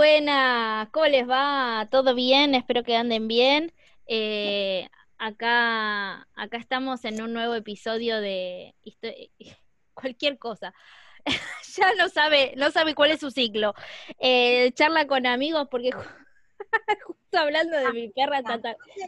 Buenas. ¿Cómo les va? ¿Todo bien? Espero que anden bien. Eh, acá, acá estamos en un nuevo episodio de cualquier cosa. ya no sabe, no sabe cuál es su ciclo. Eh, charla con amigos, porque justo hablando de mi perra,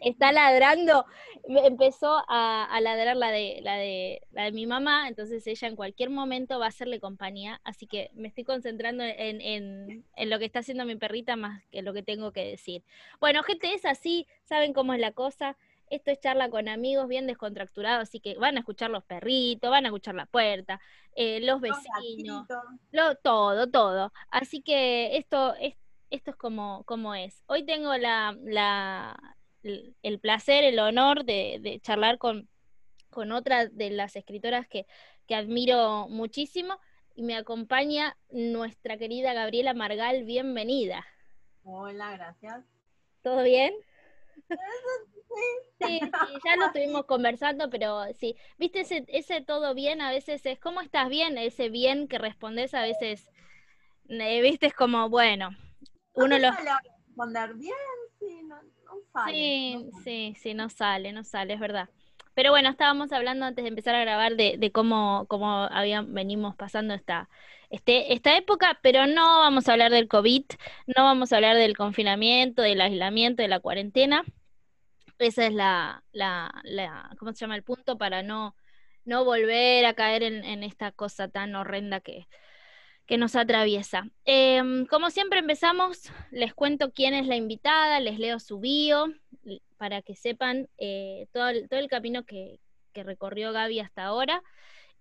está ladrando, empezó a, ladrar la de, la, de, la de mi mamá, entonces ella en cualquier momento va a hacerle compañía, así que me estoy concentrando en, en, en lo que está haciendo mi perrita más que lo que tengo que decir. Bueno, gente, es así, saben cómo es la cosa. Esto es charla con amigos bien descontracturados, así que van a escuchar los perritos, van a escuchar la puerta, eh, los vecinos, lo, todo, todo. Así que esto, es, esto es como, como es. Hoy tengo la, la, el placer, el honor de, charlar con, con otra de las escritoras que, que admiro muchísimo y me acompaña nuestra querida Gabriela Margal. Bienvenida. Hola, gracias. ¿Todo bien? Sí, sí, ya lo estuvimos conversando, pero sí, viste ese, ese todo bien, a veces es, ¿cómo estás bien? Ese bien que respondes a veces, eh, viste, es como, bueno, uno lo... responder bien, sí, no, sale. Sí, sí, sí, no sale, no sale, es verdad. Pero bueno, estábamos hablando antes de empezar a grabar de, de cómo, cómo habían, venimos pasando esta, este, esta época, pero no vamos a hablar del COVID, no vamos a hablar del confinamiento, del aislamiento, de la cuarentena. Esa es la, la, la ¿cómo se llama? El punto para no, no volver a caer en, en esta cosa tan horrenda que, que nos atraviesa. Em, como siempre empezamos, les cuento quién es la invitada, les leo su bio para que sepan eh, todo, el, todo el camino que, que recorrió Gaby hasta ahora.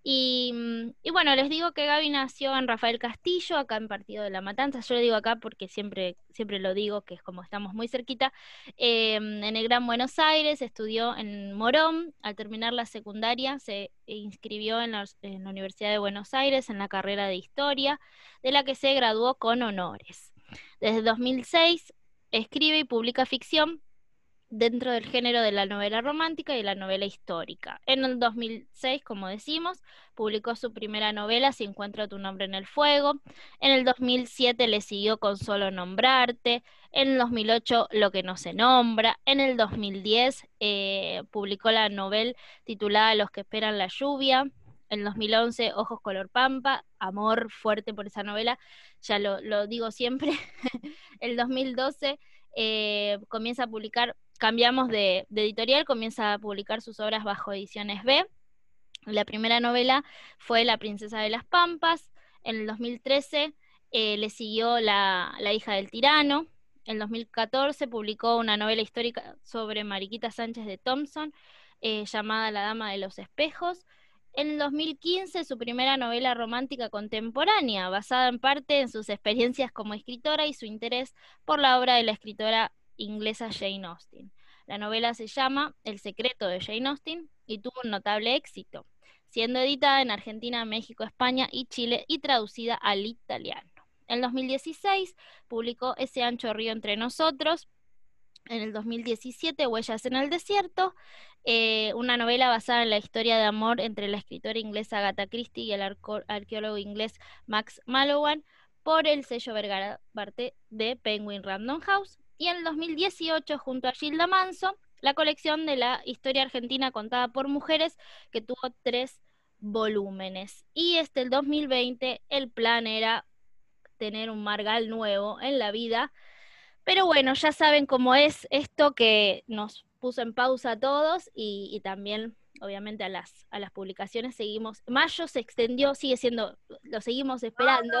Mm, y, bueno, les digo que Gaby nació en Rafael Castillo, acá en Partido de la Matanza. Yo lo digo acá porque siempre, siempre lo digo, que es como estamos muy cerquita. Em, en el Gran Buenos Aires, estudió en Morón. Al terminar la secundaria, se inscribió en la, en la Universidad de Buenos Aires en la carrera de Historia, de la que se graduó con honores. Desde 2006 escribe y publica ficción dentro del género de la novela romántica y la novela histórica. En el 2006, como decimos, publicó su primera novela, Si encuentro tu nombre en el fuego. En el 2007 le siguió con Solo nombrarte. En el 2008, Lo que no se nombra. En el 2010 eh, publicó la novela titulada Los que esperan la lluvia. En el 2011, Ojos color pampa, amor fuerte por esa novela, ya lo, digo siempre. el 2012 eh, comienza a publicar cambiamos de, editorial, comienza a publicar sus obras bajo ediciones B. La primera novela fue La princesa de las Pampas. En el 2013 eh, le siguió la, hija del tirano. En el 2014 publicó una novela histórica sobre Mariquita Sánchez de Thompson, eh, llamada La Dama de los Espejos. En el 2015 su primera novela romántica contemporánea, basada en parte en sus experiencias como escritora y su interés por la obra de la escritora inglesa Jane Austen. La novela se llama El secreto de Jane Austen y tuvo un notable éxito, siendo editada en Argentina, México, España y Chile y traducida al italiano. En 2016 publicó Ese ancho río entre nosotros. En el 2017, Huellas en el desierto, eh, una novela basada en la historia de amor entre la escritora inglesa Agatha Christie y el arqueólogo inglés Max Mallowan por el sello Vergara Barte de Penguin Random House y en el 2018 junto a Gilda Manso, la colección de la historia argentina contada por mujeres que tuvo tres volúmenes. Y este el 2020 el plan era tener un Margal nuevo en la vida. Pero bueno, ya saben cómo es esto que nos puso en pausa a todos y, también obviamente a las, a las publicaciones seguimos. Mayo se extendió, sigue siendo, lo seguimos esperando.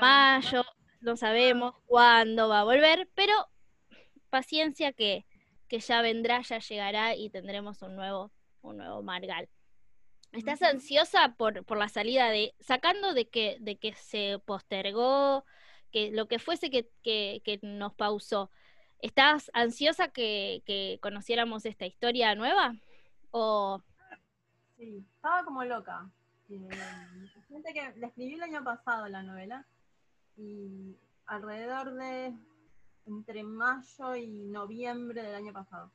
Mayo, no sabemos cuándo va a volver, pero paciencia que, que ya vendrá, ya llegará y tendremos un nuevo, un nuevo Margal. ¿Estás ansiosa por, por la salida de, sacando de que, de que se postergó, que lo que fuese que, que, nos pausó, ¿estás ansiosa que, que, conociéramos esta historia nueva? ¿O... Sí, estaba como loca. Eh, que le escribí el año pasado la novela y alrededor de entre mayo y noviembre del año pasado.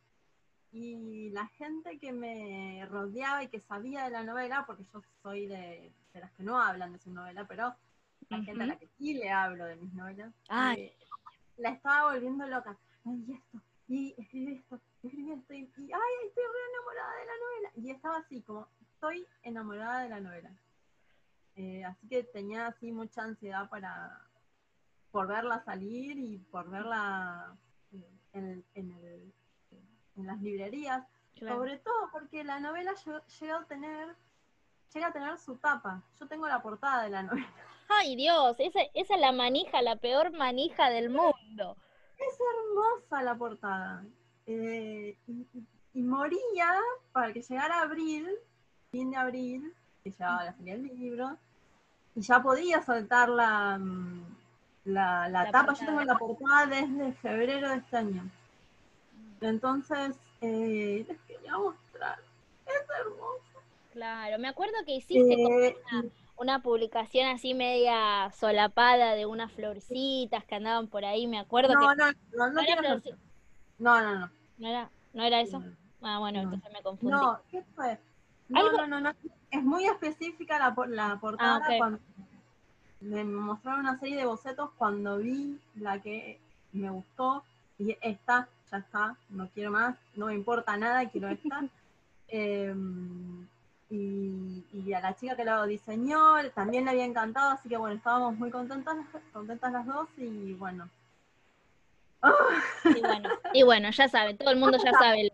Y la gente que me rodeaba y que sabía de la novela, porque yo soy de, las que no hablan de su novela, pero la gente a la que sí le hablo de mis novelas, eh, la estaba volviendo loca. Ay, y esto, y escribí esto, y escribí esto, y, y, ay, estoy re enamorada de la novela. Y estaba así, como, estoy enamorada de la novela. Eh, así que tenía así mucha ansiedad para por verla salir y por verla en, en el- en las librerías. Claro. Sobre todo porque la novela lle- llega a tener llega a tener su tapa. Yo tengo la portada de la novela. Ay, Dios, esa, esa es la manija, la peor manija del mundo. Es hermosa la portada. Eh, y, moría para que llegara abril, fin de abril, que llegaba la feria del libro, y ya podía soltar la, mm, la, la La tapa. Yo portada. tengo la portada desde febrero de este año. Entonces, eh, les quería mostrar. Es hermoso. Claro, me acuerdo que hiciste como Eh, una, una publicación así media solapada de unas florcitas que andaban por ahí, me acuerdo no, que no, no, no, no era no, no, no. no era, no era eso. Ah, bueno, No. entonces me confundí. No, ¿qué fue? No, Algo- no, no, no. Es muy específica la, la portada. Ah, ok. cuando me mostraron una serie de bocetos cuando vi la que me gustó. Y esta, ya está, no quiero más, no me importa nada, quiero esta. Em, y, y a la chica que lo diseñó también le había encantado, así que bueno, estábamos muy contentas, contentas las dos y bueno. Y bueno, y bueno, ya saben, todo el mundo ya sabe.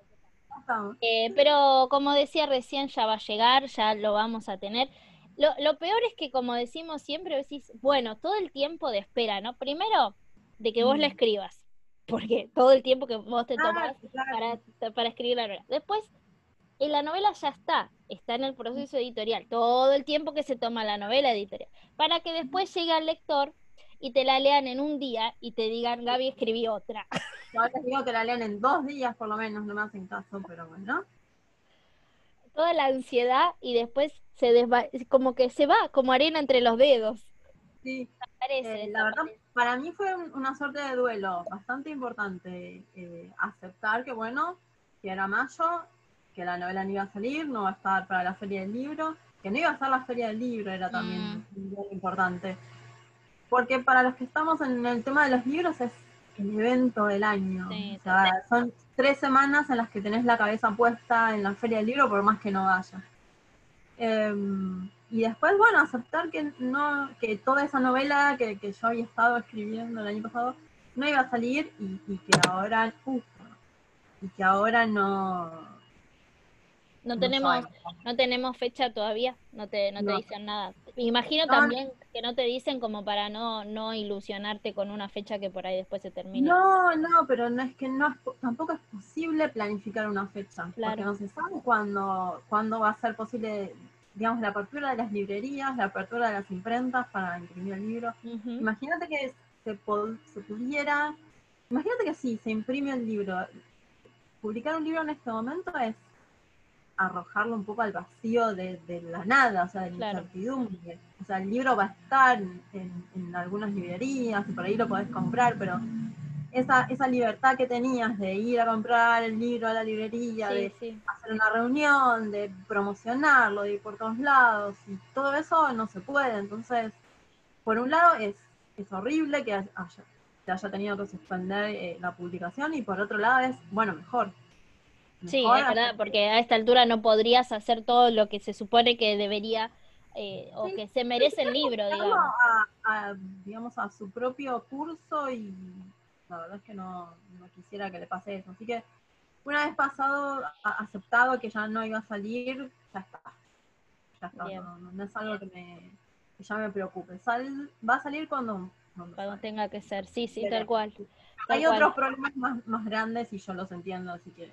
Eh, pero como decía recién, ya va a llegar, ya lo vamos a tener. Lo, lo peor es que, como decimos siempre, decís, bueno, todo el tiempo de espera, ¿no? Primero, de que vos la Mm. escribas, porque todo el tiempo que vos te Ah, tomás claro. para, para escribir la novela. Después, eh, la novela ya está, está en el proceso editorial, todo el tiempo que se toma la novela editorial, para que después llegue al lector y te la lean en un día y te digan, Gaby, escribí otra. Yo les digo que la lean en dos días por lo menos, no me hacen caso, pero bueno. Toda la ansiedad y después se desva como que se va, como arena entre los dedos. Sí, eh, la verdad, para mí fue un- una suerte de duelo bastante importante eh, aceptar que, bueno, que era mayo, que la novela no iba a salir, no va a estar para la feria del libro, que no iba a estar la feria del libro, era también un duelo importante. Porque para los que estamos en el tema de los libros es el evento del año. Sí, O sea, son tres semanas en las que tenés la cabeza puesta en la feria del libro por más que no vaya. Em, y después, bueno, aceptar que no, que toda esa novela que, que yo había estado escribiendo el año pasado no iba a salir y, y que ahora, uf, y que ahora no. No tenemos, no tenemos fecha todavía, no te, no te dicen nada. Me imagino No, también que no te dicen como para no, no ilusionarte con una fecha que por ahí después se termine. No, no, pero no es que no tampoco es posible planificar una fecha, Claro. porque no se sabe cuándo, cuándo va a ser posible, digamos, la apertura de las librerías, la apertura de las imprentas para imprimir el libro. Imagínate que se, se pudiera, imagínate que sí, se imprime el libro. Publicar un libro en este momento es arrojarlo un poco al vacío de, de la nada, o sea, de la Claro. incertidumbre. O sea, el libro va a estar en, en algunas librerías y por ahí lo podés comprar, pero esa, esa libertad que tenías de ir a comprar el libro a la librería, Sí, de sí. hacer una reunión, de promocionarlo, de ir por todos lados, y todo eso no se puede. Entonces, por un lado es, es horrible que haya, haya tenido que suspender eh, la publicación, y por otro lado es, bueno, mejor. Sí, Mejor es verdad, porque a esta altura no podrías hacer todo lo que se supone que debería eh, o Sí, que se merece el libro, digamos. A, a, digamos, a su propio curso y la verdad es que no, no quisiera que le pase eso. Así que una vez pasado, a- aceptado que ya no iba a salir, ya está. Ya está, no, no- es algo que, me, que ya me preocupe. Sal, va a salir cuando, cuando tenga que ser, sí, sí, Pero- tal cual. Hay cual. otros problemas más, más grandes y yo los entiendo, así que...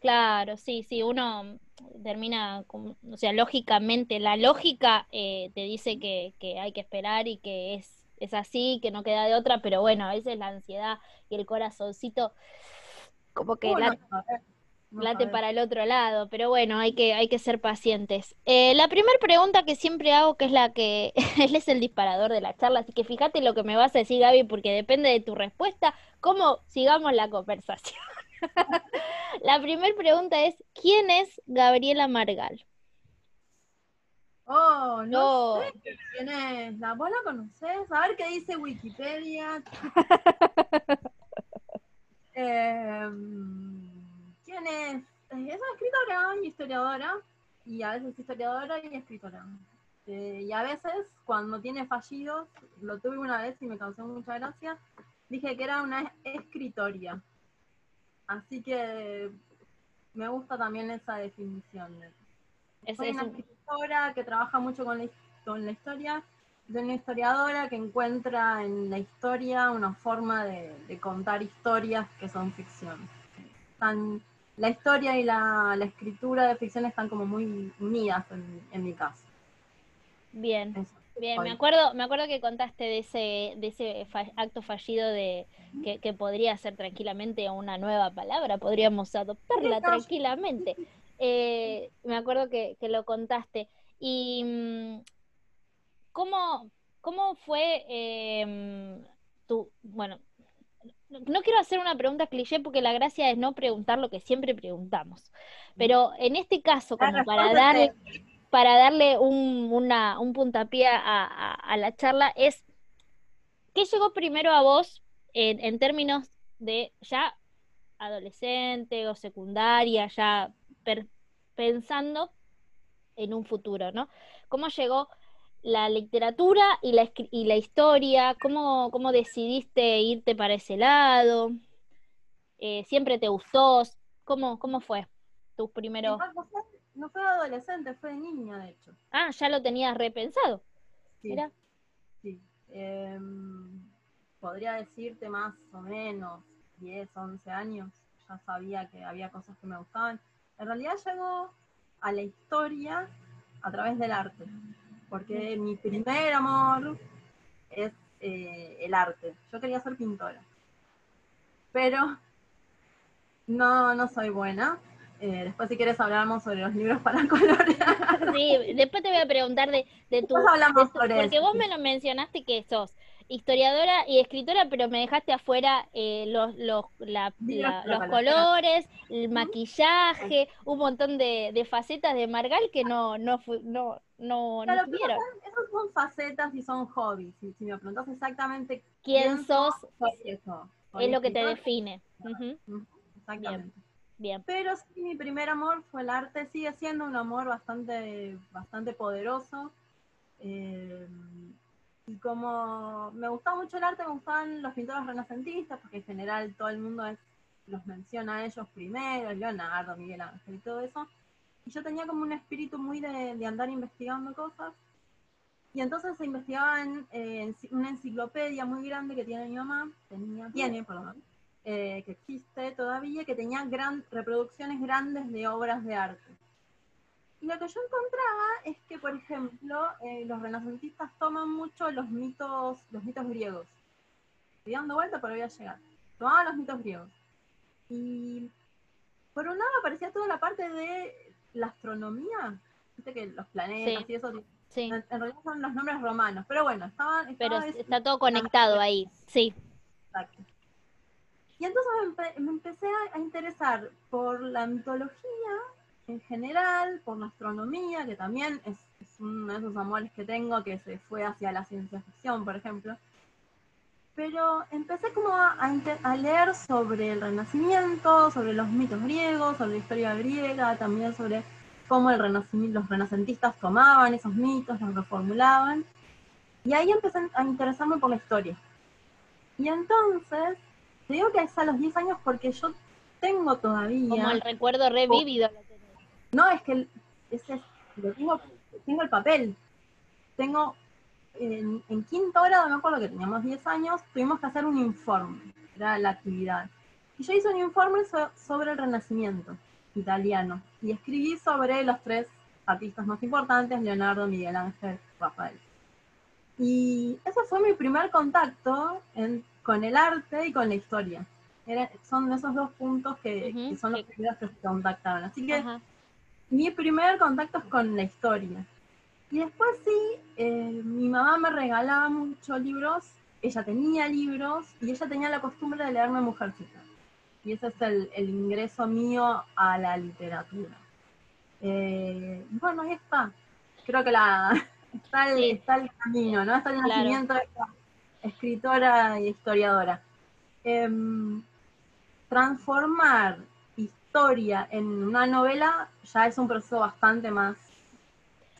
Claro, sí, sí, uno termina, con- o sea, lógicamente, la lógica eh, te dice que, que hay que esperar y que es, es así, que no queda de otra, pero bueno, a veces la ansiedad y el corazoncito como que Bueno, late, para el otro lado, pero bueno, hay que, hay que ser pacientes. Eh, la primera pregunta que siempre hago, que es la que él es el disparador de la charla, así que fíjate lo que me vas a decir, Gaby, porque depende de tu respuesta, cómo sigamos la conversación. La primera pregunta es, ¿quién es Gabriela Margal? Oh, no, No. sé quién es. ¿La, ¿Vos la conocés? A ver qué dice Wikipedia. Em, ¿Quién es? Es una escritora y historiadora. Y a veces historiadora y escritora. Eh, y a veces, cuando tiene fallidos, lo tuve una vez y me causó mucha gracia, dije que era una escritoria. Así que me gusta también esa definición. Es, Soy es una un- escritora que trabaja mucho con la, con la historia, soy una historiadora que encuentra en la historia una forma de, de contar historias que son ficción. Están- la historia y la, la escritura de ficción están como muy unidas en, en mi caso. bien. Eso. Bien, me acuerdo, me acuerdo que contaste de ese, de ese fa- acto fallido de que, que podría ser tranquilamente una nueva palabra, podríamos adoptarla tranquilamente. Eh, me acuerdo que, que lo contaste. Y mm, cómo, cómo fue em, tu, bueno, no quiero hacer una pregunta cliché porque la gracia es no preguntar lo que siempre preguntamos. Pero en este caso, como para darle, para darle un, una- un puntapié a, a- a la charla es, ¿qué llegó primero a vos en, en términos de ya adolescente o secundaria, ya per- pensando en un futuro, ¿no? ¿Cómo llegó la literatura y la, y la historia? ¿Cómo, cómo decidiste irte para ese lado? Eh, ¿Siempre te gustó? ¿Cómo, cómo fue tus primeros... no, fue, adolescente, fue de niña, de hecho. Ah, ya lo tenías repensado. Sí. Mira. Sí. Em, podría decirte más o menos 10, 11 años. Ya sabía que había cosas que me gustaban. En realidad llegó a la historia a través del arte. Porque mi primer amor es eh, el arte. Yo quería ser pintora. Pero no, no soy buena. Eh, después si quieres hablamos sobre los libros para colorear. Sí, después te voy a preguntar de, de tu... Hablamos de tu- sobre porque eso, vos me lo mencionaste que sos historiadora y escritora, pero me dejaste afuera eh, los, los, la- la- los colores, el maquillaje, un montón de, de facetas de Margal que no, no, no, no, no Claro, pero tuvieron. Esos son facetas y son hobbies. Si, si me preguntas exactamente ¿Quién sos? eso. Es lo que te define. Ujú, Exactamente. Bien. Pero sí, mi primer amor fue el arte. Sigue siendo un amor bastante, bastante poderoso. Eh, y como me gustaba mucho el arte, me gustaban los pintores renacentistas, porque en general todo el mundo los menciona a ellos primero, Leonardo, Miguel Ángel y todo eso. Y yo tenía como un espíritu muy de, de andar investigando cosas. Y entonces se investigaba en, eh, una enciclopedia muy grande que tiene mi mamá, tenía, tiene, perdón, eh, que existe todavía, que tenía gran, reproducciones grandes de obras de arte. Y lo que yo encontraba es que, por ejemplo, eh, los renacentistas toman mucho los mitos, los mitos griegos. Estoy dando vuelta, pero voy a llegar. Tomaban los mitos griegos. Y por un lado aparecía toda la parte de la astronomía, viste que los planetas Sí. y eso, Sí, en, en realidad son los nombres romanos, pero bueno, estaban... pero estaba está todo conectado ahí. Sí, Exacto. Y entonces me, empe- me empecé a, a interesar por la mitología en general, por la astronomía, que también es, es uno de esos amores que tengo que se fue hacia la ciencia ficción, por ejemplo. Pero empecé como a, a a leer sobre el Renacimiento, sobre los mitos griegos, sobre la historia griega, también sobre cómo el renacimiento, los renacentistas tomaban esos mitos, los reformulaban. Y ahí empecé a interesarme por la historia. Y entonces, te digo que es a los 10 años porque yo tengo todavía. como el recuerdo revivido. tenés. No, es que ese lo tengo, tengo el papel. Tengo en, en quinto grado, me acuerdo que teníamos 10 años, tuvimos que hacer un informe, era la actividad. Y yo hice un informe so- sobre el Renacimiento italiano y escribí sobre los tres artistas más importantes, Leonardo, Miguel Ángel, Rafael. Y ese fue mi primer contacto en- con el arte y con la historia. Era- son esos dos puntos que, son los que- primeros que se contactaron. Así que mi primer contacto es con la historia. Y después sí, eh, mi mamá me regalaba muchos libros, ella tenía libros y ella tenía la costumbre de leerme Mujercita. Y ese es el, el ingreso mío a la literatura. Eh, bueno, ahí está. creo que la está el, está el camino, ¿no? Está el nacimiento de esta escritora y historiadora. Em, transformar historia en una novela ya es un proceso bastante más,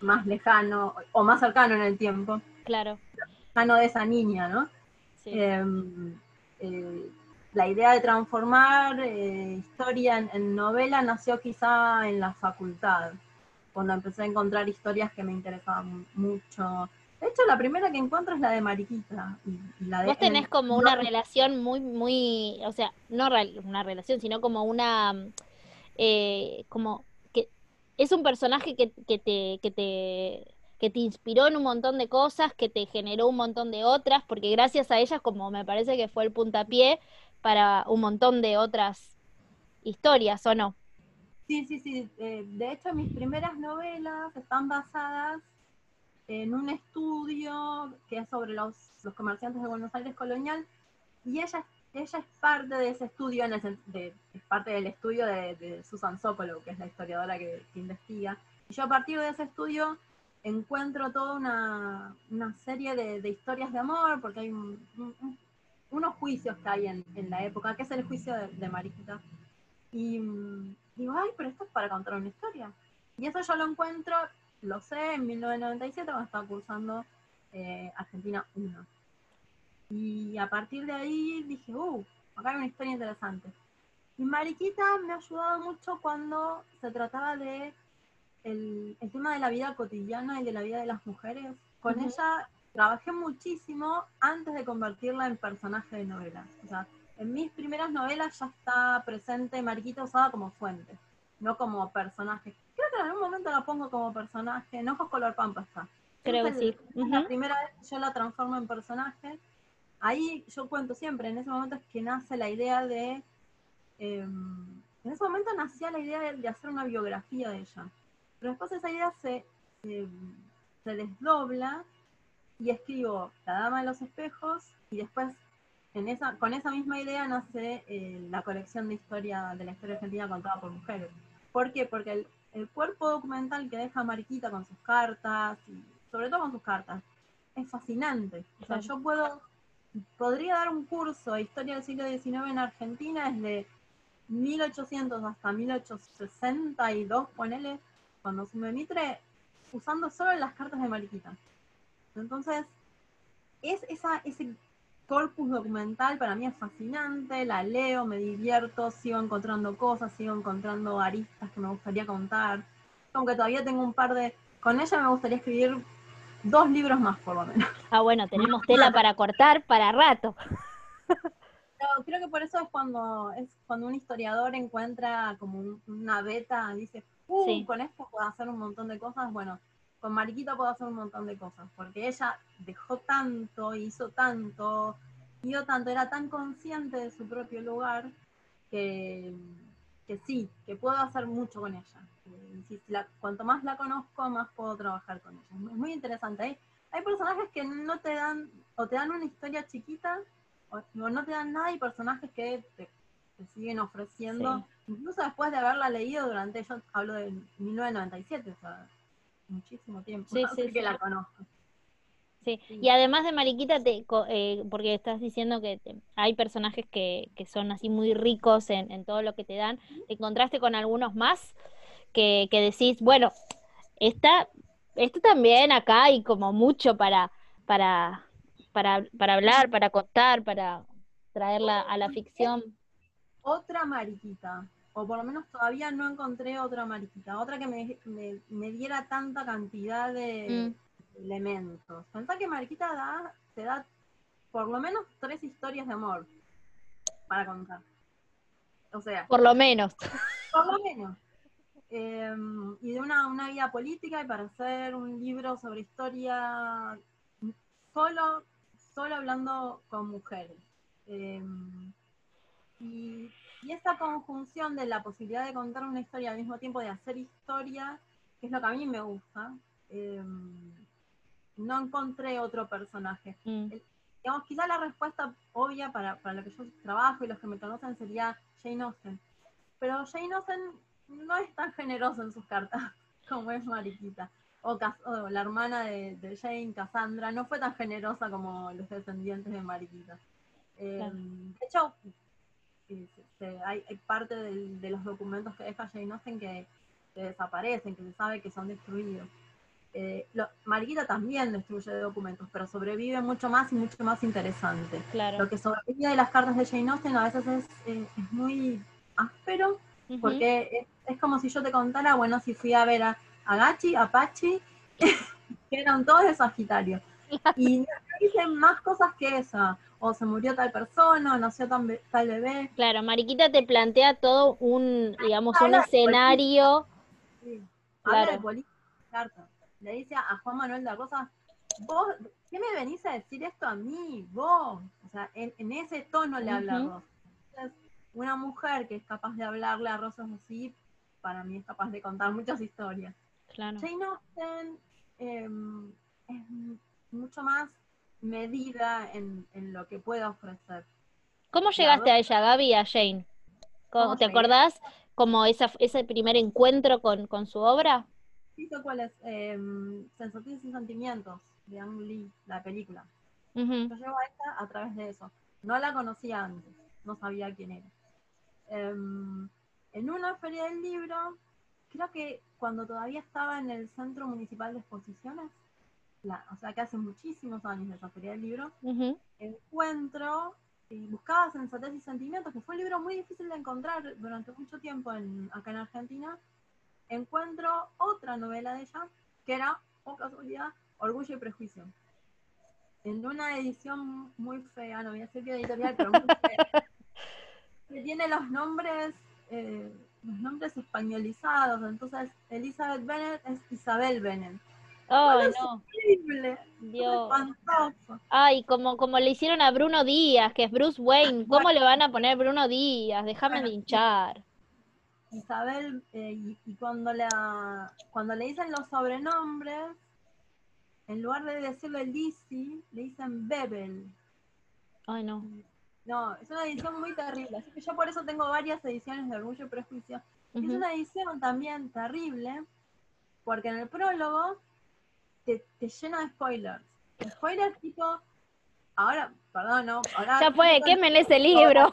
más lejano o más cercano en el tiempo. Claro. Cercano de esa niña, ¿no? Em, eh, la idea de transformar eh, historia en, novela nació quizá en la facultad, cuando empecé a encontrar historias que me interesaban mucho. De hecho, la primera que encuentro es la de Mariquita. Y, la de, Vos tenés como una relación muy, muy, o sea, no una relación, sino como una, eh, como que es un personaje que, que, te, que te que te inspiró en un montón de cosas, que te generó un montón de otras, porque gracias a ellas, como me parece que fue el puntapié para un montón de otras historias, ¿o no? Sí, sí, sí. Eh, de hecho, mis primeras novelas están basadas en un estudio que es sobre los, comerciantes de Buenos Aires colonial, y ella, ella es parte de ese estudio, en es parte del estudio de, Susan Sokolow, que es la historiadora que, investiga. Y yo a partir de ese estudio encuentro toda una, serie de, historias de amor, porque hay unos juicios que hay en, la época, que es el juicio de, de Mariquita. Y mm, digo, ay, pero esto es para contar una historia. Y eso yo lo encuentro, lo sé, en 1997 cuando estaba cursando eh, Argentina 1. Y a partir de ahí dije, uh, acá hay una historia interesante. Y Mariquita me ha ayudado mucho cuando se trataba de el, tema de la vida cotidiana y de la vida de las mujeres. Con ella trabajé muchísimo antes de convertirla en personaje de novelas. O sea, en mis primeras novelas ya está presente Mariquita usada como fuente, no como personaje. Que en algún momento la pongo como personaje, no ojos color pampa está. Creo que sí. La primera vez yo la transformo en personaje. Ahí yo cuento siempre, en ese momento es que nace la idea de... Em, en ese momento nacía la idea de, hacer una biografía de ella. Pero después esa idea se, se, desdobla y escribo La Dama de los Espejos y después en esa, con esa misma idea nace eh, la colección de historia de la historia argentina contada por mujeres. ¿Por qué? Porque el, cuerpo documental que deja Mariquita con sus cartas, y sobre todo con sus cartas, es fascinante. O sea, yo puedo, podría dar un curso de historia del siglo XIX en Argentina desde 1800 hasta 1862, ponele, cuando me Mitre, usando solo las cartas de Mariquita. Entonces, es esa, ese corpus documental para mí es fascinante, la leo, me divierto, sigo encontrando cosas, sigo encontrando aristas que me gustaría contar. Aunque todavía tengo un par de... Con ella me gustaría escribir dos libros más, por lo menos. Ah, bueno, tenemos tela para cortar para rato. creo que por eso es cuando es cuando un historiador encuentra como una beta, dice, uh, con esto puedo hacer un montón de cosas. Bueno, con Mariquita puedo hacer un montón de cosas, porque ella dejó tanto, hizo tanto, dio tanto, era tan consciente de su propio lugar que, que sí, que puedo hacer mucho con ella. Si cuanto más la conozco, más puedo trabajar con ella. Es muy interesante. Hay, hay personajes que no te dan, o te dan una historia chiquita, o, no te dan nada, y personajes que te, siguen ofreciendo, incluso después de haberla leído durante, yo hablo de 1997, o sea, muchísimo tiempo, sí, sí, que la conozco. Sí. y además de Mariquita, te, eh, porque estás diciendo que hay personajes que, que, son así muy ricos en, en, todo lo que te dan, ¿te encontraste con algunos más que, que decís, bueno, esta, esto también acá hay como mucho para, para, para, para hablar, para contar, para traerla a la ficción? Otra Mariquita o por lo menos todavía no encontré otra mariquita, otra que me, me, diera tanta cantidad de mm. elementos. Pensá que Mariquita da, te da por lo menos tres historias de amor para contar. O sea. Por lo menos. Por lo menos. Em, y de una, una vida política y para hacer un libro sobre historia solo, solo hablando con mujeres. Em, y y esta conjunción de la posibilidad de contar una historia al mismo tiempo de hacer historia, que es lo que a mí me gusta, em, no encontré otro personaje. Mm. digamos, quizá la respuesta obvia para, para, lo que yo trabajo y los que me conocen sería Jane Austen. Pero Jane Austen no es tan generoso en sus cartas como es Mariquita. o, la hermana de, Jane, Cassandra, no fue tan generosa como los descendientes de Mariquita. Em, de hecho, hay, parte de los documentos que deja Jane Austen que, desaparecen, que se sabe que son destruidos. Eh, Mariquita también destruye documentos, pero sobrevive mucho más y mucho más interesante. Lo que sobrevive de las cartas de Jane Austen a veces es, eh, muy áspero, porque es, como si yo te contara, bueno, si fui a ver a, Gachi, a Pachi, que eran todos de Sagitario. Y dicen más cosas que esa. O se murió tal persona, o nació tal, tal bebé. Claro, Mariquita te plantea todo un, digamos, un escenario. Sí. Habla de política, Le dice a Juan Manuel de Rosa, vos, ¿qué me venís a decir esto a mí? Vos. O sea, en, ese tono le habla a Rosa. Entonces, una mujer que es capaz de hablarle a Rosa así, para mí es capaz de contar muchas historias. Claro. Jane Austen em, es mucho más medida en, lo que puede ofrecer. ¿Cómo llegaste a ella, Gaby, a Jane? ¿Te acordás como esa, ese primer encuentro con, su obra? Sí, cuál es. Eh, Sensatez y Sentimientos, de Ang Lee, la película. Yo llego a ella a través de eso. No la conocía antes, no sabía quién era. Em, en una feria del libro, creo que cuando todavía estaba en el Centro Municipal de Exposiciones, o sea que hace muchísimos años de esa feria del libro, encuentro y buscaba Sensatez y Sentimientos, que fue un libro muy difícil de encontrar durante mucho tiempo en, acá en Argentina, encuentro otra novela de ella, que era, por casualidad, Orgullo y Prejuicio. En una edición muy fea, no voy a decir qué editorial, pero muy fea, que tiene los nombres, eh, los nombres españolizados. Entonces, Elizabeth Bennet es Isabel Bennet. Oh, no. Dios. Ay, como, como le hicieron a Bruno Díaz, que es Bruce Wayne. ¿Cómo le van a poner Bruno Díaz? Déjame de hinchar. Isabel, eh, y, cuando, la, cuando le dicen los sobrenombres, en lugar de decirle Lizzie, le dicen Bebel. Ay, no. No, es una edición muy terrible. Así que yo por eso tengo varias ediciones de Orgullo y Prejuicio. Es una edición también terrible, porque en el prólogo te, llena de spoilers. Spoilers tipo, ahora, perdón, no, ahora... Ya puede, quemen ese libro.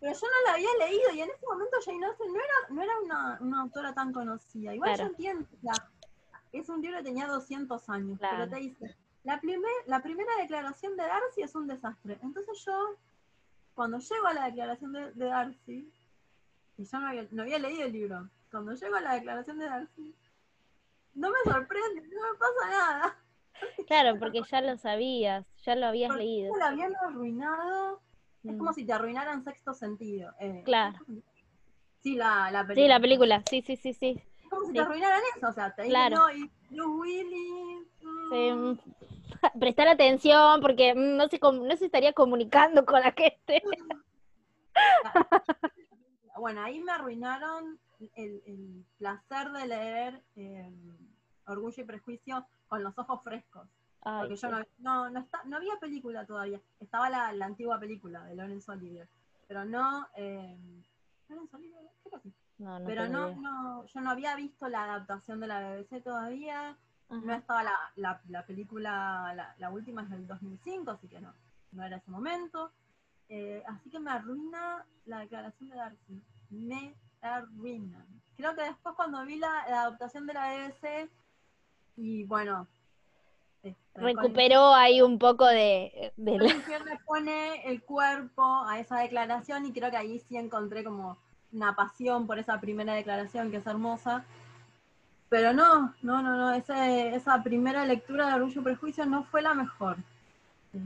Pero yo no la había leído y en ese momento Jane Austen no era, no era una, una autora tan conocida. Igual yo entiendo, es un libro que tenía 200 años, pero te dice, la, primer, la primera declaración de Darcy es un desastre. Entonces yo, cuando llego a la declaración de, Darcy, y yo no había, no había leído el libro, cuando llego a la declaración de Darcy, no me sorprende, me pasa nada. Claro, porque ya lo sabías, ya lo habías leído. Lo habían arruinado. Es como mm. si te arruinaran sexto sentido. Eh, claro. Sí, la, la, película. Sí, la película, sí, sí, sí, sí. Es como si te arruinaran eso, o sea, te claro. y Bruce Willis. Sí. Mm. Prestar atención porque no se, no se estaría comunicando con la gente. bueno, ahí me arruinaron el, placer de leer eh, Orgullo y Prejuicio con los ojos frescos. porque yo no, no, no, había película todavía. Estaba la, antigua película de Lorenzo Olivier. Pero no. Eh, ¿Lorenzo Olivier? Creo que sí. pero no, no, yo no había visto la adaptación de la BBC todavía. No estaba la, la, película, la, última es del 2005, así que no, no era ese momento. Eh, así que me arruina la declaración de Darcy. Me arruina. Creo que después cuando vi la, adaptación de la BBC, y bueno... Este, Recuperó ahí un poco de... de la... le pone el cuerpo a esa declaración y creo que ahí sí encontré como una pasión por esa primera declaración que es hermosa. Pero no, no, no, no, esa primera lectura de Orgullo y Prejuicio no fue la mejor. Eh,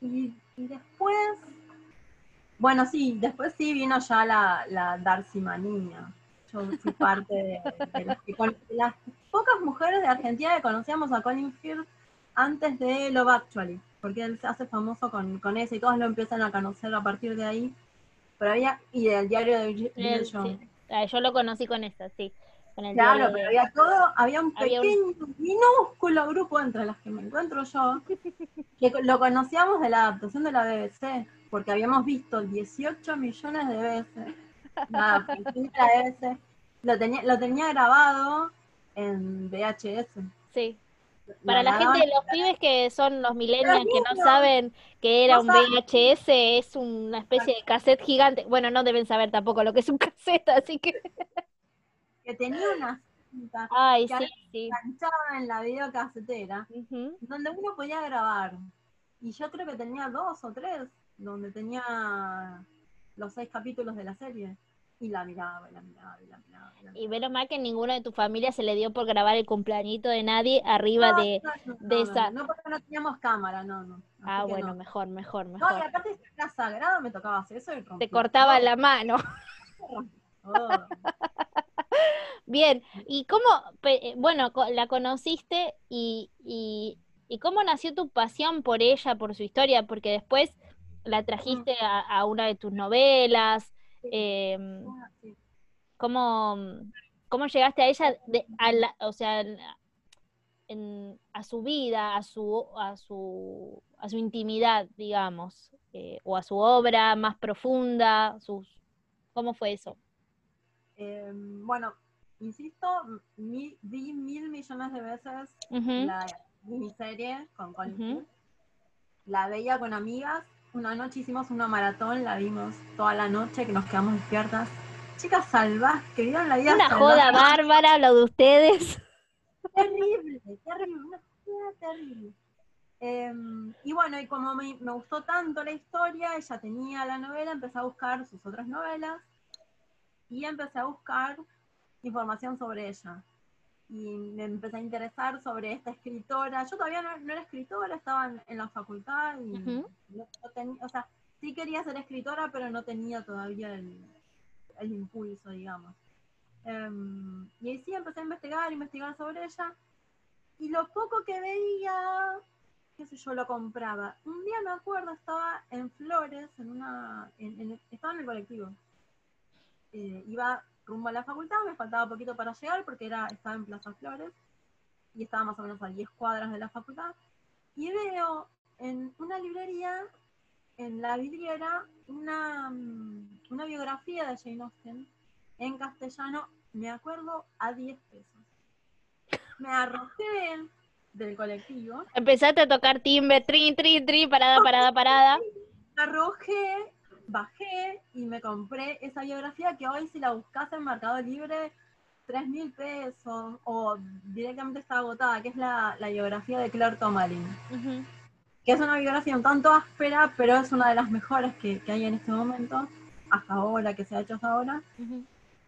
y, después, bueno, sí, después sí vino ya la, la Darcy Manía. Yo fui parte de, las, pocas mujeres de Argentina que conocíamos a Colin Firth antes de Love Actually, porque él se hace famoso con, con eso y todos lo empiezan a conocer a partir de ahí. Pero había, y del diario de Bill ah, Yo lo conocí con eso, sí. Claro, pero había todo, había un pequeño, minúsculo grupo entre las que me encuentro yo, que lo conocíamos de la adaptación de la BBC, porque habíamos visto 18 millones de veces la BBC, lo tenía, lo tenía grabado, en VHS. Sí. Para la, gente, los pibes que son los millennials que no saben que era un VHS, es una especie de cassette gigante. Bueno, no deben saber tampoco lo que es un cassette, así que. que tenía una cinta Ay, que sí, sí. en la videocasetera, donde uno podía grabar. Y yo creo que tenía dos o tres, donde tenía los seis capítulos de la serie. Y la miraba, y la miraba, y la miraba. y la Y miraba. menos mal que ninguno de tu familia se le dio por grabar el cumpleañito de nadie arriba No, de... no, no, de esa- No, porque no teníamos cámara, no, no. Así Ah, bueno, no. mejor, mejor, No, y mejor. aparte era sagrado, me tocaba hacer eso y Te rompía cortaba la mano. Bien, ¿y cómo, eh, bueno, la conociste y, y, y cómo nació tu pasión por ella, por su historia? Porque después la trajiste a, a una de tus novelas. em, Ah. ¿cómo, cómo llegaste a ella, de, a la- o sea, en- a su vida, a su, a su, a su intimidad, digamos, eh, o a su obra más profunda, sus, ¿cómo fue eso? Eh, bueno, insisto, mi- vi mil millones de veces la miniserie con Colin. La veía con amigas. Una noche hicimos una maratón, la vimos toda la noche, que nos quedamos despiertas. Chicas salvajes, que vieron la vida Una salvaje. joda bárbara lo de ustedes. Terrible, terrible, una cosa terrible. Eh, y bueno, y como me, me gustó tanto la historia, ella tenía la novela, empecé a buscar sus otras novelas y empecé a buscar información sobre ella. Y me empecé a interesar sobre esta escritora. Yo todavía no, no era escritora, estaba en, en la facultad y no, no tenía, o sea, sí quería ser escritora, pero no tenía todavía el, el impulso, digamos. Em, y ahí sí empecé a investigar, investigar sobre ella. Y lo poco que veía, qué sé yo, lo compraba. Un día me acuerdo, estaba en Flores, en una, en- en- estaba en el colectivo. Eh, iba rumbo a la facultad, me faltaba poquito para llegar porque era, estaba en Plaza Flores y estaba más o menos a 10 cuadras de la facultad. Y veo en una librería, en la vidriera, una, mm, una biografía de Jane Austen en castellano, me acuerdo, a 10 pesos. Me arrojé del colectivo, Empezaste a tocar timbre, tri, tri, tri, parada, parada, parada. me arrojé, bajé y me compré esa biografía que hoy si la buscas en Mercado Libre, 3 mil pesos o directamente está agotada, que es la, la biografía de Claire Tomalin. Que es una biografía un tanto áspera, pero es una de las mejores que, que hay en este momento, hasta ahora, que se ha hecho hasta ahora.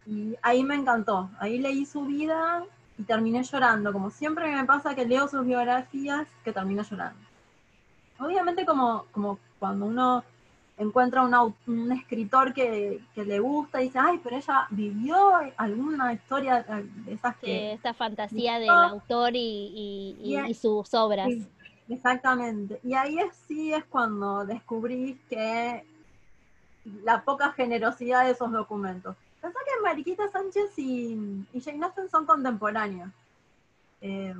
Y ahí me encantó. Ahí leí su vida y terminé llorando. Como siempre me pasa que leo sus biografías, que termino llorando. Obviamente como, como cuando uno encuentra un, un escritor que, que le gusta y dice, ay, pero ella vivió alguna historia de esas que... esta fantasía del autor y, y- y- Yeah. y sus obras. Exactamente. Y ahí es, sí es cuando descubrí que la poca generosidad de esos documentos. Pensá que Mariquita Sánchez y, Jane Austen son contemporáneos. Eh,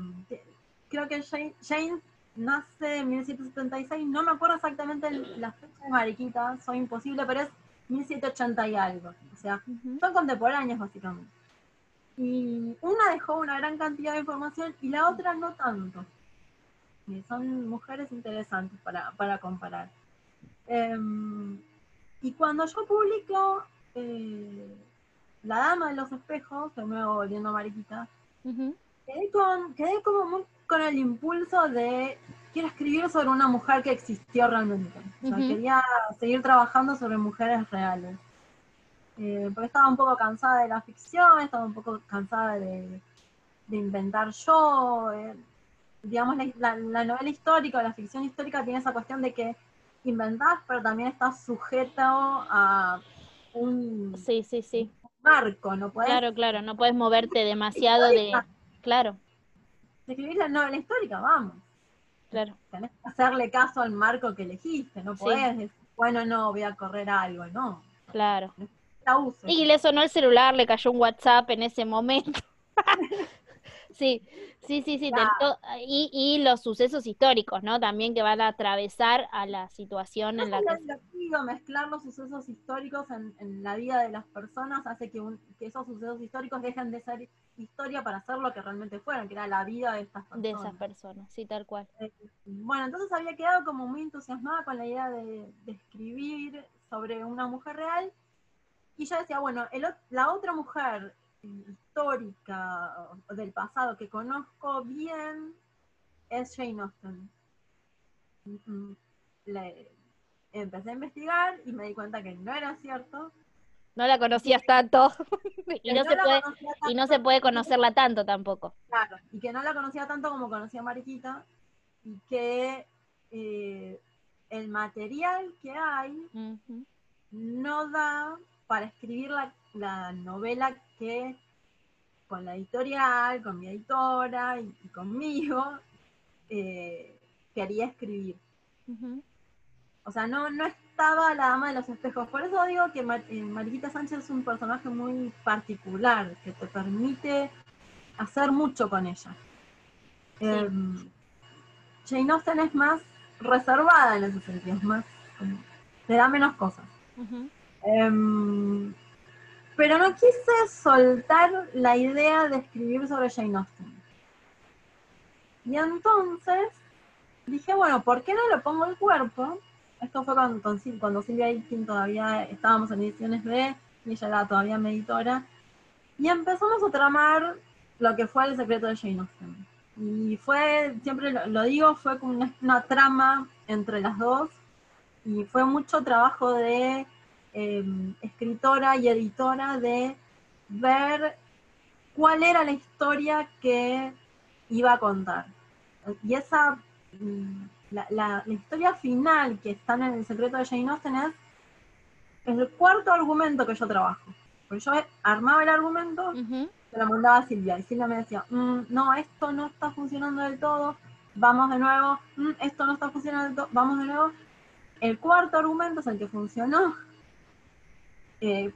creo que Jane, Jane nace en 1776, no me acuerdo exactamente el- la fecha de Mariquita, soy imposible, pero es 1780 y algo. O sea, son contemporáneas básicamente. Y una dejó una gran cantidad de información y la otra no tanto. Y son mujeres interesantes para, para comparar. Em, y cuando yo publico eh, La Dama de los Espejos, de nuevo volviendo a Mariquita. Quedé, con, quedé como muy con el impulso de quiero escribir sobre una mujer que existió realmente. O sea, quería seguir trabajando sobre mujeres reales. Eh, porque estaba un poco cansada de la ficción, estaba un poco cansada de, de inventar yo. eh, digamos, la, la- la novela histórica o la ficción histórica tiene esa cuestión de que inventás, pero también estás sujeto a un Sí, sí, sí. marco, no puedes Claro, claro, no puedes moverte demasiado de... Claro, escribir la novela histórica, vamos. claro. tenés que hacerle caso al marco que elegiste, no Sí. podés decir, bueno, no, voy a correr algo, no. Claro. La uso. Y le sonó el celular, le cayó un WhatsApp en ese momento. Sí, sí, sí, sí. y, y, los sucesos históricos, ¿no? También que van a atravesar a la situación en la que... Es mezclar los sucesos históricos en, la vida de las personas hace que, que esos sucesos históricos dejen de ser historia para ser lo que realmente fueron, que era la vida de estas personas. De esas personas, sí, tal cual. Eh, bueno, entonces había quedado como muy entusiasmada con la idea de, de escribir sobre una mujer real y yo decía, bueno, la otra mujer histórica del pasado que conozco bien es Jane Austen. Le, empecé a investigar y me di cuenta que no era cierto. No la conocías tanto y, no, se puede, y no se puede conocerla tanto tampoco. Claro, y que no la conocía tanto como conocía Mariquita y que eh, el material que hay no da para escribir la, novela que con la editorial, con mi editora y, conmigo eh, quería escribir. O sea, no, no estaba la dama de los espejos. Por eso digo que eh, Mariquita Sánchez es un personaje muy particular, que te permite hacer mucho con ella. Em, Jane Austen es más reservada en ese sentido, es más, te da menos cosas. Pero no quise soltar la idea de escribir sobre Jane Austen. Y entonces dije, bueno, ¿por qué no le pongo el cuerpo? Esto fue cuando, cuando Silvia Aikin todavía estábamos en ediciones B y ella era todavía meditora. Y empezamos a tramar lo que fue el secreto de Jane Austen. Y fue, siempre lo, digo, fue como una trama entre las dos. Y fue mucho trabajo de Em, escritora y editora de ver cuál era la historia que iba a contar. Y esa, mm, la, historia final que está en el secreto de Jane Austen es el cuarto argumento que yo trabajo. Porque yo armaba el argumento, se lo mandaba a Silvia, y Silvia me decía, mm, no, esto no está funcionando del todo, vamos de nuevo, mm, esto no está funcionando del todo, vamos de nuevo. El cuarto argumento es el que funcionó, eh,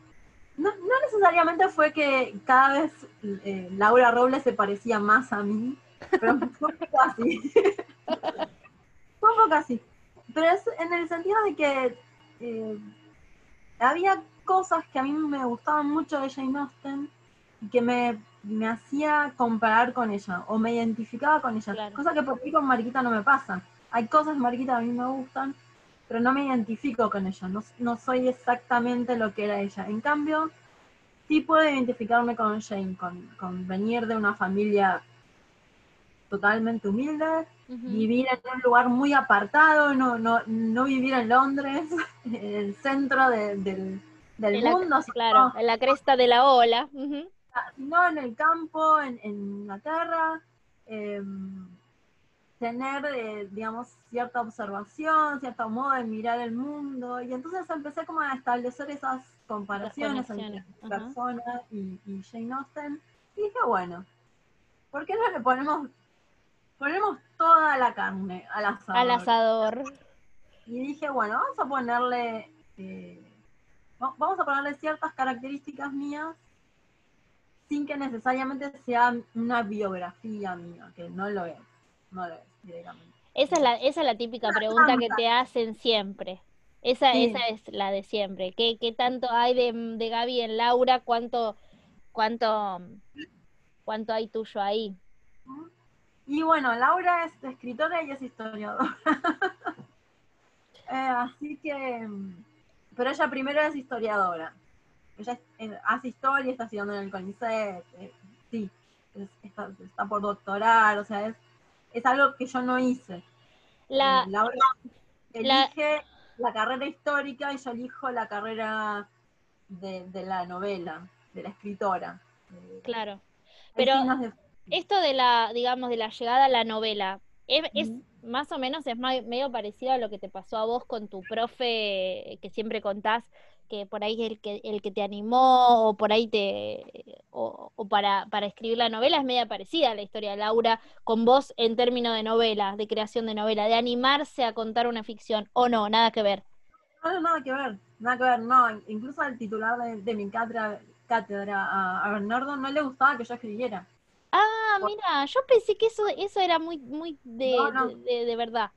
no, necesariamente fue que cada vez eh, Laura Robles se parecía más a mí, pero fue un poco así. fue un poco así. Pero es en el sentido de que eh, había cosas que a mí me gustaban mucho de Jane Austen y que me, me hacía comparar con ella o me identificaba con ella. Cosa que por mí con Mariquita no me pasa. Hay cosas Mariquita a mí me gustan, pero no me identifico con ella, no, soy exactamente lo que era ella. En cambio, sí puedo identificarme con Jane, con, venir de una familia totalmente humilde, vivir en un lugar muy apartado, no, no, no vivir en Londres, en el centro del, mundo. claro, en la cresta de la ola. No en el campo, en, en Inglaterra. Eh, tener, eh, digamos, cierta observación, cierto modo de mirar el mundo, y entonces empecé como a establecer esas comparaciones entre persona y, Jane Austen, y dije, bueno, ¿por qué no le ponemos, ponemos toda la carne al asador? Al asador. Y dije, bueno, vamos a ponerle, eh, vamos a ponerle ciertas características mías sin que necesariamente sea una biografía mía, que no lo es, no lo es. Esa es la, esa es la típica pregunta que te hacen siempre. Esa, esa es la de siempre. ¿Qué, qué tanto hay de, de Gaby en Laura? ¿Cuánto, cuánto, cuánto hay tuyo ahí? Y bueno, Laura es escritora y es historiadora. Eh, así que, pero ella primero es historiadora. Ella eh, hace historia, está estudiando en el CONICET, eh, sí, está, está, por doctorar, o sea, es es algo que yo no hice. La, eh, Laura elige la, carrera histórica y yo elijo la carrera de, la novela, de la escritora. Eh, claro. Pero esto de la, digamos, de la llegada a la novela, es, más o menos es medio parecido a lo que te pasó a vos con tu profe que siempre contás que por ahí el que, el que te animó o por ahí te o, para, para, escribir la novela es media parecida a la historia de Laura con vos en términos de novela, de creación de novela, de animarse a contar una ficción o no, nada que ver. No, nada que ver, nada que ver, no, incluso al titular de, mi cátedra, cátedra a, Bernardo no le gustaba que yo escribiera. Ah, mira, yo pensé que eso, eso era muy, muy de, No, no. de- de- de verdad.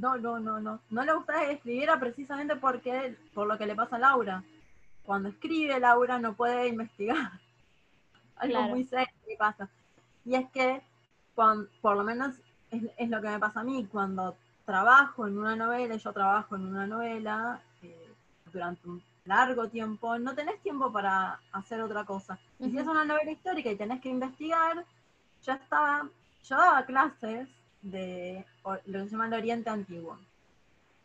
No, no, no, no. No le gustaba que escribiera precisamente porque, por lo que le pasa a Laura. Cuando escribe, Laura no puede investigar. Algo Claro. muy serio que pasa. Y es que, cuan- por lo menos es, es lo que me pasa a mí, cuando trabajo en una novela, yo trabajo en una novela eh, durante un largo tiempo, no tenés tiempo para hacer otra cosa. Y si Ujú. es una novela histórica y tenés que investigar, yo estaba, yo daba clases de lo que se llama el Oriente Antiguo.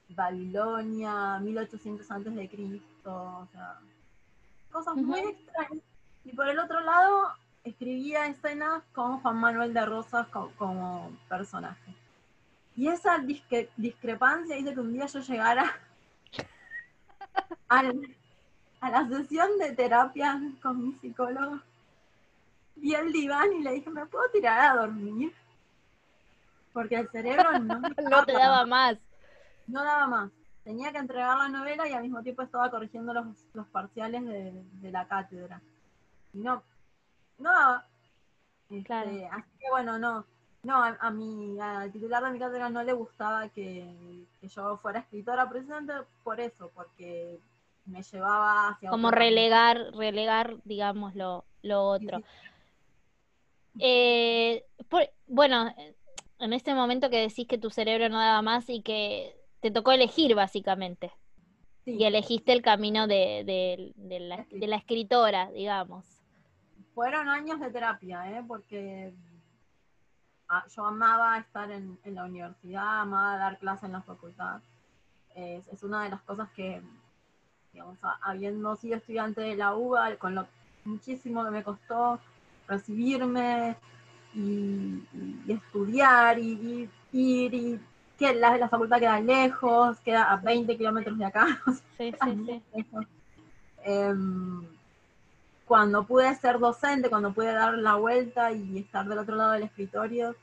Babilonia, 1800 antes de Cristo, o sea, cosas muy extrañas. Y por el otro lado, escribía escenas con Juan Manuel de Rosas co- como personaje. Y esa disque- discrepancia hizo que un día yo llegara al- a la sesión de terapia con mi psicólogo. Vi el diván y le dije, ¿me puedo tirar a dormir? Porque el cerebro no, te daba más. No daba más. Tenía que entregar la novela y al mismo tiempo estaba corrigiendo los, los parciales de, de la cátedra. Y no, no daba. Este, Claro. Así que bueno, no. No, a, a mi, al titular de mi cátedra no le gustaba que, que yo fuera escritora, precisamente por eso, porque me llevaba hacia Como otro relegar, relegar, digamos, lo, lo Sí, otro. sí. Eh, por- bueno, en este momento que decís que tu cerebro no daba más y que te tocó elegir básicamente, Sí. y elegiste el camino de, de- de la, de la escritora, digamos. Fueron años de terapia, ¿eh? porque ah, yo amaba estar en, en la universidad, amaba dar clases en la facultad. Es, es una de las cosas que, digamos, habiendo sido estudiante de la UBA, con lo muchísimo que me costó recibirme y, y estudiar y, ir, y que la, la facultad queda lejos, queda a 20 kilómetros de acá, Sí, sí, sí. Em, cuando pude ser docente, cuando pude dar la vuelta y estar del otro lado del escritorio,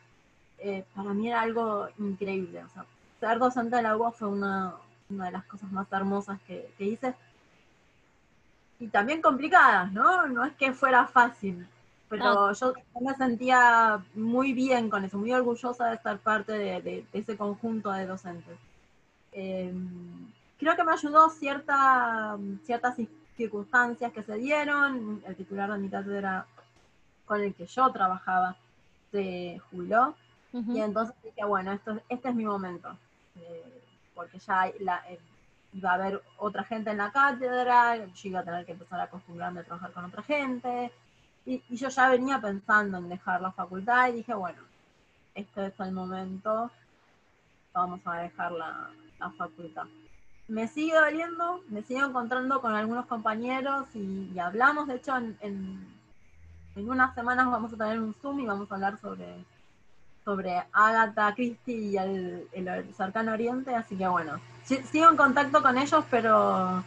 eh, para mí era algo increíble. O sea, ser docente de la UBA fue una, una de las cosas más hermosas que, que hice. Y también complicadas, ¿no? No es que fuera fácil, pero yo me sentía muy bien con eso, muy orgullosa de estar parte de, de- de ese conjunto de docentes. Eh, creo que me ayudó cierta, ciertas circunstancias que se dieron. El titular de mi cátedra con el que yo trabajaba se jubiló. Y entonces dije, bueno, esto, este es mi momento. Eh, porque ya la- eh, iba a haber otra gente en la cátedra, yo iba a tener que empezar a acostumbrarme a trabajar con otra gente. Y, y yo ya venía pensando en dejar la facultad y dije, bueno, este es el momento, vamos a dejar la, la facultad. Me sigue doliendo, me sigo encontrando con algunos compañeros y, y hablamos, de hecho, en, en, en unas semanas vamos a tener un Zoom y vamos a hablar sobre, sobre Agatha Christie y el, el, cercano oriente, así que bueno, si- sigo en contacto con ellos, pero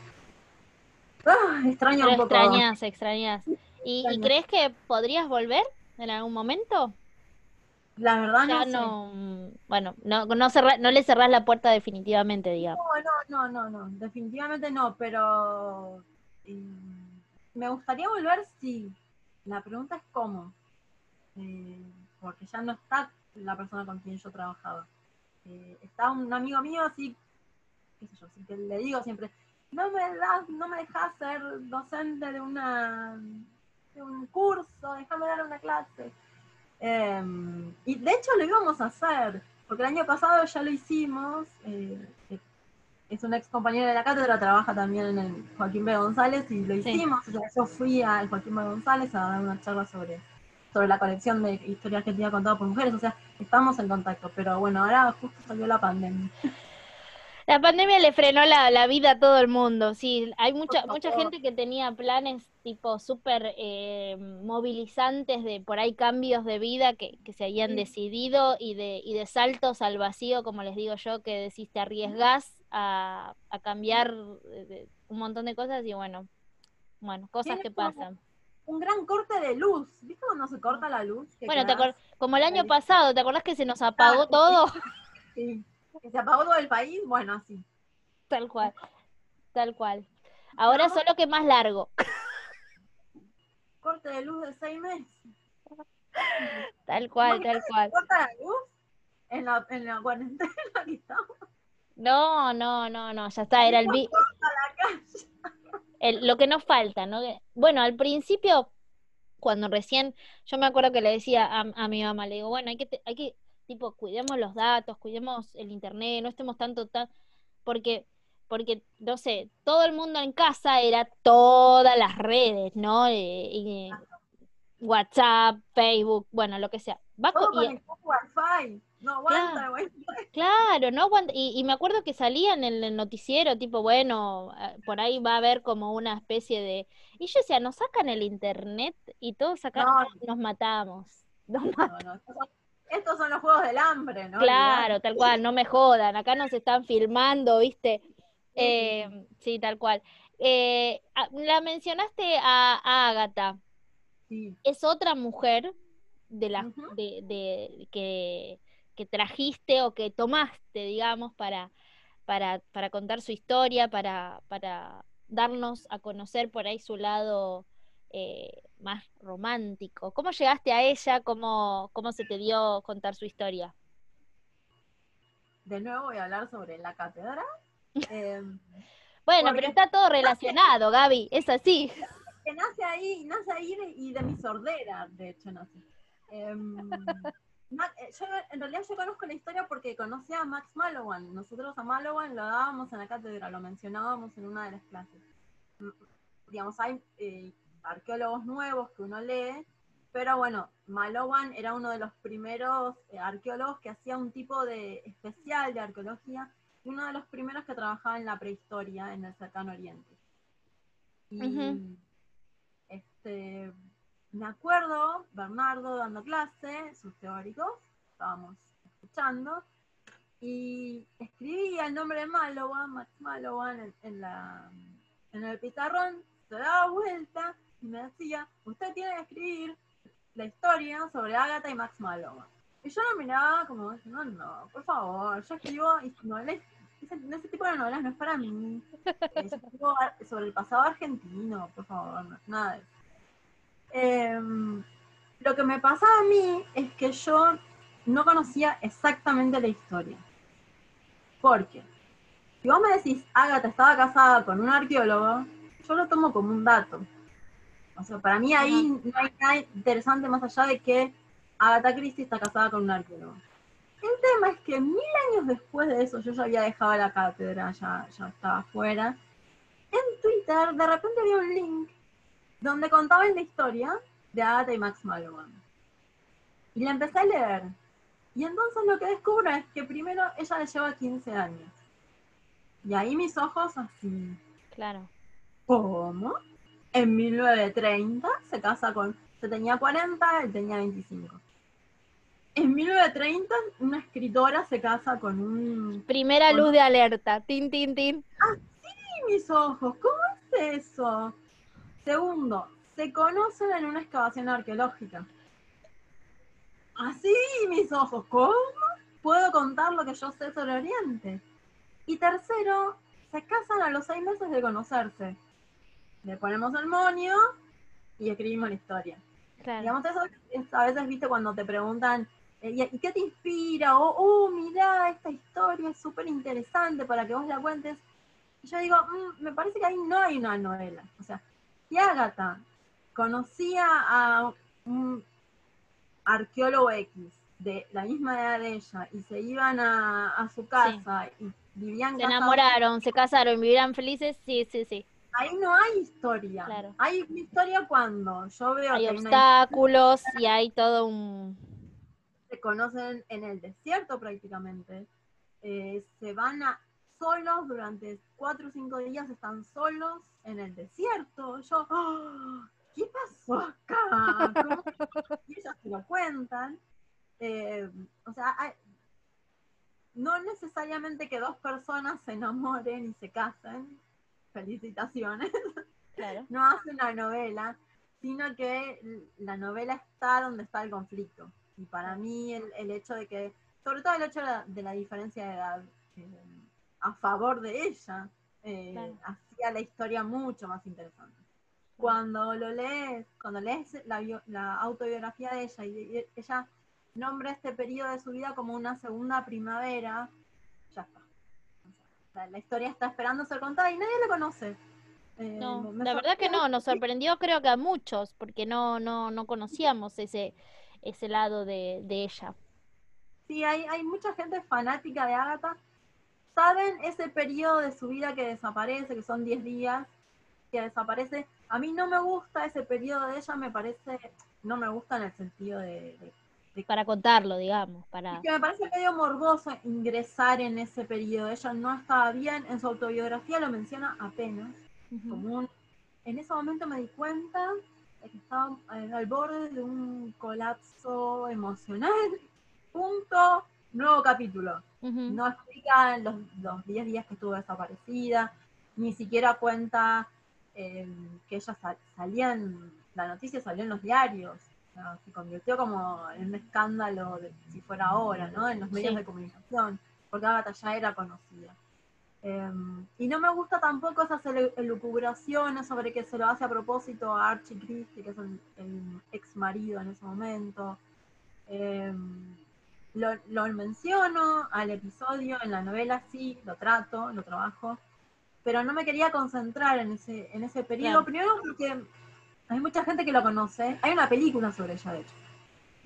ah, extraño Pero un poco. extrañas, extrañas. ¿Y, crees que podrías volver en algún momento? La verdad no, sé. no, bueno, no, no, cerrá- no le cerrás la puerta definitivamente, digamos. No, no, no, no, definitivamente no, pero mm, me gustaría volver si la pregunta es cómo, Eh, porque ya no está la persona con quien yo trabajaba. Eh, está un amigo mío así, qué sé yo, así que le digo siempre, no me das, no me dejas ser docente de una un curso, déjame dar una clase. Eh, y de hecho lo íbamos a hacer, porque el año pasado ya lo hicimos. eh, eh, es un ex compañero de la cátedra, trabaja también en el Joaquín B. González y lo Sí. hicimos. O sea, yo fui al Joaquín B. González a dar una charla sobre, sobre la colección de historias que tenía contada por mujeres. O sea, estamos en contacto, pero bueno, ahora justo salió la pandemia. La pandemia le frenó la, la vida a todo el mundo, sí. Hay mucha, mucha gente que tenía planes tipo súper eh, movilizantes de por ahí cambios de vida que, que se habían Sí. decidido y de, y de saltos al vacío, como les digo yo, que decís te arriesgás a, a cambiar un montón de cosas y bueno, bueno, cosas que pasan. Un gran corte de luz. ¿Viste cuando se corta la luz? Bueno, te como el año pasado, ¿te acordás que se nos apagó todo? sí, que se apagó todo el país. Bueno, así. Tal cual, tal cual. Ahora solo que más largo. Corte de luz de seis meses. Tal cual, tal cual. ¿Corta la luz? En la, en la cuarentena que estamos. No, no, no, no, ya está, era el, vi- Corta la calle. el- lo que nos falta, ¿no? Bueno, al principio, cuando recién, yo me acuerdo que le decía a, a mi mamá, le digo, bueno, hay que, te- hay que, tipo, cuidemos los datos, cuidemos el internet, no estemos tanto, tan, porque, porque, no sé, todo el mundo en casa era todas las redes, ¿no? Eh, WhatsApp, Facebook, bueno, lo que sea. Va Todo conectado a Wi-Fi. No aguanta, güey. Claro, no aguanta- y, y me acuerdo que salía en el, el noticiero, tipo, bueno, eh, por ahí va a haber como una especie de... Y yo decía, nos sacan el internet y todos acá No. nos matamos. Nos ma- No, no, estos, son, los juegos del hambre, ¿no? Claro, tal cual, no me jodan, acá nos están filmando, ¿viste? Eh, sí, tal cual. Eh, la mencionaste a, a Sí. es otra mujer de la de- que, que trajiste o que tomaste, digamos, para, para, para contar su historia, para, para darnos a conocer por ahí su lado eh, más romántico. ¿Cómo llegaste a ella? ¿Cómo, cómo se te dio contar su historia? De nuevo voy a hablar sobre la cátedra. Eh, Bueno, pero está todo relacionado, Gaby, es así. que nace ahí, nace ahí de- y de mi sordera, de hecho, nace. Em, eh, yo, en realidad yo conozco la historia porque conocí a Max Mallowan. Nosotros a Mallowan lo dábamos en la cátedra, lo mencionábamos en una de las clases. Mm, Digamos, hay eh, arqueólogos nuevos que uno lee, pero bueno, Mallowan era uno de los primeros eh, arqueólogos que hacía un tipo de especial de arqueología, y uno de los primeros que trabajaba en la prehistoria en el cercano oriente. Y este, me acuerdo, Bernardo dando clase, sus teóricos, estábamos escuchando, y escribía el nombre de Malowan, Max Malowan, en, en la, en el pizarrón, se daba vuelta y me decía, usted tiene que escribir la historia sobre Agatha y Max Malowan. Y yo lo miraba como, no, no, por favor, yo escribo novelas, ese, ese tipo de novelas no es para mí. Eh, yo sobre el pasado argentino, por favor, no, nada. Em, lo que me pasaba a mí es que yo no conocía exactamente la historia. Porque si vos me decís, Agatha estaba casada con un arqueólogo, yo lo tomo como un dato. O sea, para mí ahí no hay nada interesante más allá de que Agatha Christie está casada con un arqueólogo. El tema es que mil años después de eso, yo ya había dejado la cátedra, ya, ya estaba fuera. En Twitter, de repente había un link donde contaban la historia de Agatha y Max Mallowan. Y la empecé a leer. Y entonces lo que descubro es que primero ella le lleva 15 años. Y ahí mis ojos así. Claro. ¿Cómo? En 1930 se casa con. Se tenía 40, él tenía 25. En 1930 una escritora se casa con un. Primera luz de alerta. Tin, tin, tin. ¡Y mis ojos! ¿Cómo es eso? Segundo, se conocen en una excavación arqueológica. Así mis ojos, ¿cómo? Puedo contar lo que yo sé sobre Oriente. Y tercero, se casan a los seis meses de conocerse. Le ponemos el monio y escribimos la historia. Claro. Digamos, eso es- a veces, viste, cuando te preguntan, eh, ¿y qué te inspira? O, oh, mirá, esta historia es súper interesante para que vos la cuentes. Y yo digo, "Mm, me parece que ahí no hay una novela. O sea, si Agatha conocía a un arqueólogo X de la misma edad de ella y se iban a, a su casa y vivían Se casados, enamoraron, se casaron, vivirán felices. Sí, sí, sí. Ahí no hay historia. Claro. Hay una historia cuando yo veo Hay que hay una obstáculos y hay todo un... se conocen en el desierto prácticamente. Eh, se van a, solos durante cuatro o cinco días, están solos en el desierto. Yo, ¡ah! ¿qué pasó acá? ¿Cómo? Y ellos se lo cuentan. Eh, o sea, hay- no necesariamente que dos personas se enamoren y se casen. Felicitaciones Claro. no hace una novela, sino que la novela está donde está el conflicto. Y para mí el, el hecho de que, sobre todo el hecho de la, de la diferencia de edad, eh, a favor de ella, eh, Claro. hacía la historia mucho más interesante. cuando lo lees, cuando lees la, la autobiografía de ella y ella nombra este periodo de su vida como una segunda primavera, ya está. La historia está esperando ser contada y nadie la conoce. Eh, no, la verdad que no, nos sorprendió creo que a muchos, porque no, no, no conocíamos ese, ese lado de, de ella. Sí, hay, hay mucha gente fanática de Agatha. Saben ese periodo de su vida que desaparece, que son 10 días, que desaparece. A mí no me gusta ese periodo de ella, me parece, no me gusta en el sentido de para contarlo, digamos. Para... que me parece medio morboso ingresar en ese periodo. Ella no estaba bien, en su autobiografía lo menciona apenas. En ese momento me di cuenta de que estaba al borde de un colapso emocional. Punto, nuevo capítulo. No explica los 10 días que estuvo desaparecida, ni siquiera cuenta eh, que ella salía en, la noticia salió en los diarios se convirtió como en un escándalo, de, si fuera ahora, ¿no? En los medios de comunicación, porque Agatha ya era conocida. Em, y no me gusta tampoco esas elucubraciones sobre que se lo hace a propósito a Archie Christie, que es el, ex marido en ese momento. Em, lo, lo, menciono al episodio, en la novela sí, lo trato, lo trabajo, pero no me quería concentrar en ese, en ese periodo, primero porque hay mucha gente que lo conoce. Hay una película sobre ella, de hecho.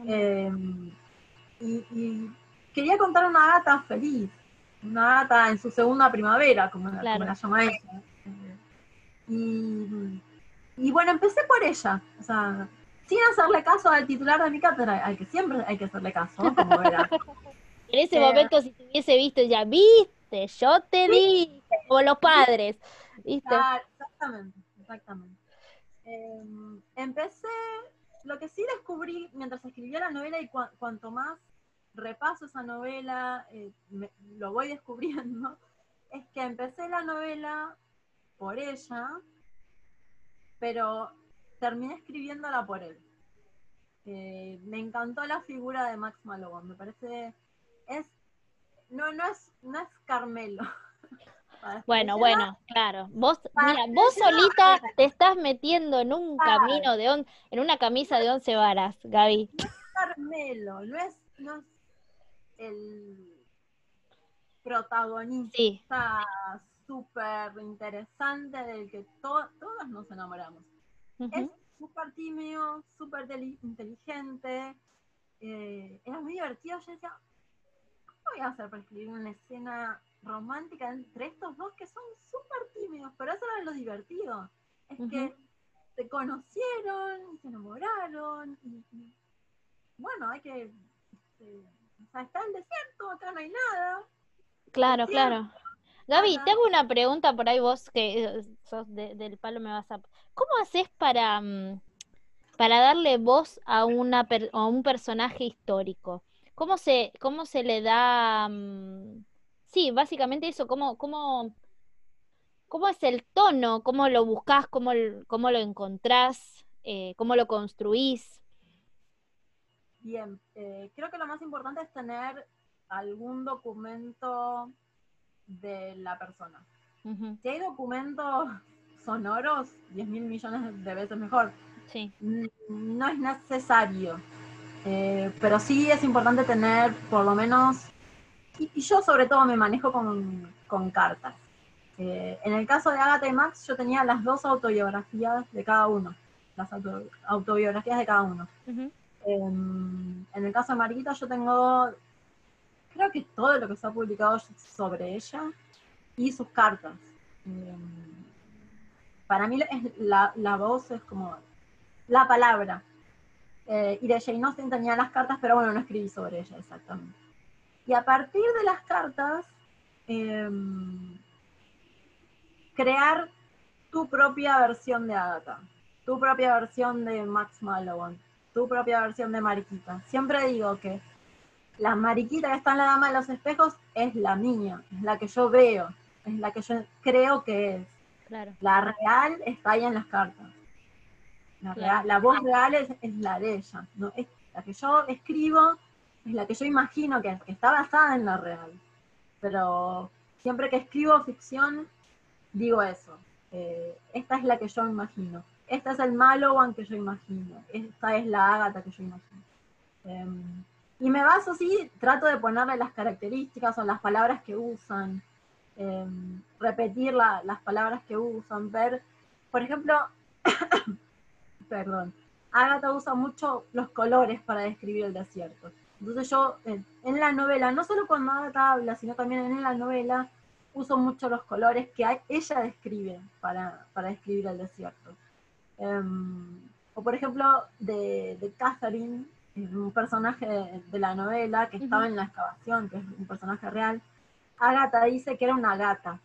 Eh, y, quería contar una gata feliz, una gata en su segunda primavera, como, la llama ella. Y, bueno, empecé por ella, o sea, sin hacerle caso al titular de mi cátedra, al que siempre hay que hacerle caso, como en ese eh, momento, si te hubiese visto, ya viste, yo te vi, como los padres, ¿viste? exactamente, exactamente. Em, empecé, lo que sí descubrí mientras escribía la novela y cuanto más repaso esa novela, eh, lo voy descubriendo, es que empecé la novela por ella, pero terminé escribiéndola por él. Eh, me encantó la figura de Max Malone, me parece, es, no, no es, no es Carmelo. Bueno, bueno, claro. Vos, mira, vos solita te estás metiendo en un camino de on, en una camisa de once varas, Gaby. Carmelo, no es, no es el protagonista súper interesante del que todos nos enamoramos. Es súper tímido, súper inteligente, eh, era muy divertido. Yo decía, ¿cómo voy a hacer para escribir una escena romántica entre estos dos que son súper tímidos, pero eso era lo divertido. Es que se conocieron, se enamoraron, y, bueno, hay que. Este, o sea, está el desierto, acá no hay nada. Claro, claro. Gaby, te hago una pregunta por ahí vos que sos del palo me vas a... ¿Cómo haces para, mm, para darle voz a, una a un personaje histórico? ¿Cómo se, cómo se le da mm, sí, básicamente eso, cómo, cómo, cómo es el tono, cómo lo buscas, cómo, cómo lo encontrás, eh, cómo lo construís. Bien, eh, creo que lo más importante es tener algún documento de la persona. Si hay documentos sonoros, 10 mil millones de veces mejor. Sí. No es necesario. Eh, pero sí es importante tener por lo menos y, yo sobre todo me manejo con, cartas. Eh, en el caso de Agatha y Max, yo tenía las dos autobiografías de cada uno, las autobiografías de cada uno. Em, en el caso de Mariquita, yo tengo, creo que todo lo que se ha publicado sobre ella y sus cartas. Em, para mí la, la, voz es como la palabra. Eh, y de Jane Austen tenía las cartas, pero bueno, no escribí sobre ella exactamente. Y a partir de las cartas, em, crear tu propia versión de Agatha, tu propia versión de Max Malone, tu propia versión de Mariquita. Siempre digo que la Mariquita que está en la Dama de los Espejos es la mía, es la que yo veo, es la que yo creo que es. La real está ahí en las cartas. La, voz real es, la de ella, ¿no? es la que yo escribo es la que yo imagino que, está basada en la real. Pero siempre que escribo ficción, digo eso. Esta es la que yo imagino. este es el Malowan que yo imagino, esta es la Ágata que yo imagino. Em, y me baso, sí, trato de ponerle las características o las palabras que usan, em, repetir las palabras que usan, ver, por ejemplo, perdón, Agatha usa mucho los colores para describir el desierto. Entonces yo en la novela, no solo cuando Agatha habla, sino también en la novela, uso mucho los colores que ella describe para, describir el desierto. Em, o por ejemplo, de, de Catherine, un personaje de, la novela que estaba en la excavación, que es un personaje real, Agatha dice que era una gata.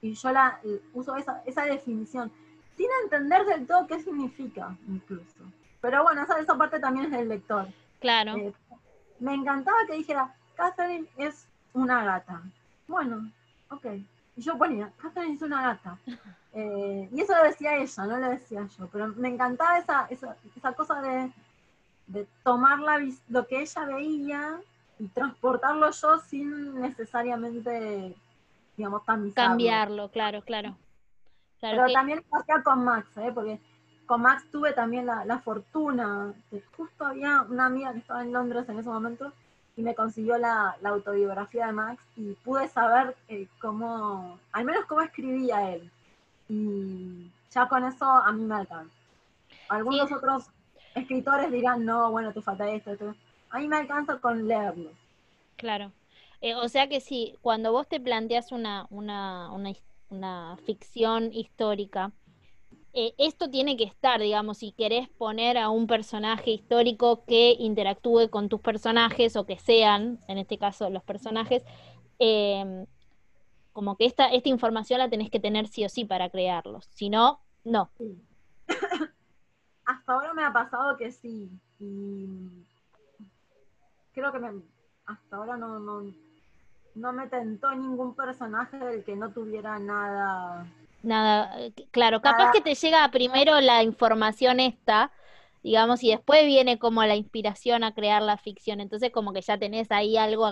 Y yo la uso esa, esa definición, sin entender del todo qué significa, incluso. Pero bueno, esa, esa parte también es del lector. Claro. Eh, me encantaba que dijera, Catherine es una gata. Bueno, ok. Y yo ponía, Catherine es una gata. Eh, y eso lo decía ella, no lo decía yo. Pero me encantaba esa, esa, esa cosa de, de tomar lo que ella veía y transportarlo yo sin necesariamente, digamos, Cambiarlo, claro, claro. Pero también lo hacía con Max, ¿eh? porque con Max tuve también la, fortuna, que justo había una amiga que estaba en Londres en ese momento y me consiguió la, autobiografía de Max y pude saber eh, cómo, al menos cómo escribía él. Y ya con eso a mí me alcanza. Algunos otros escritores dirán, no, bueno, te falta esto, esto. A mí me alcanza con leerlo. Claro. Eh, o sea que sí, cuando vos te planteas una, una, una, una ficción histórica, eh, esto tiene que estar, digamos, si querés poner a un personaje histórico que interactúe con tus personajes o que sean, en este caso, los personajes, em, como que esta, esta información la tenés que tener sí o sí para crearlos, si no, no. Hasta ahora me ha pasado que sí, y creo que hasta ahora no, no, no me tentó ningún personaje del que no tuviera nada. Nada, eh, claro, capaz que te llega primero la información esta, digamos, y después viene como la inspiración a crear la ficción. Entonces, como que ya tenés ahí algo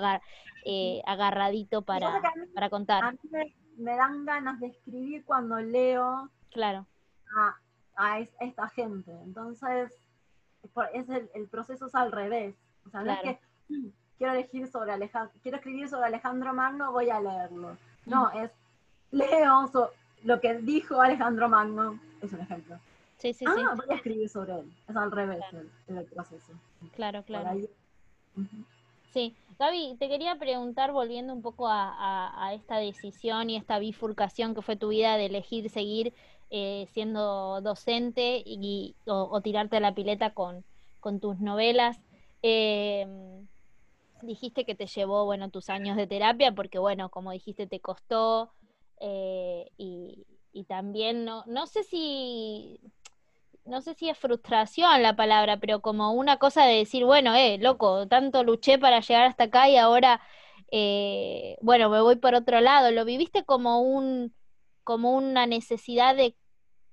eh, agarradito para, para contar. A mí me, dan ganas de escribir cuando leo claro. a, esta gente. Entonces, es el, el, proceso es al revés. O sea, no es que quiero elegir sobre Alejandro, quiero escribir sobre Alejandro Magno, voy a leerlo. No, mm. es leo lo que dijo Alejandro Magno, es un ejemplo. Sí, sí, ah, voy a escribir sobre él. Es al revés el, proceso. Claro, claro. Sí, Gaby, te quería preguntar, volviendo un poco a, esta decisión y esta bifurcación que fue tu vida de elegir seguir eh, siendo docente y, o, tirarte a la pileta con, con tus novelas. Eh, dijiste que te llevó, bueno, tus años de terapia, porque, bueno, como dijiste, te costó, eh, y, también, no, no sé si, no sé si es frustración la palabra, pero como una cosa de decir, bueno, eh, loco, tanto luché para llegar hasta acá y ahora, eh, bueno, me voy por otro lado, lo viviste como un, como una necesidad de,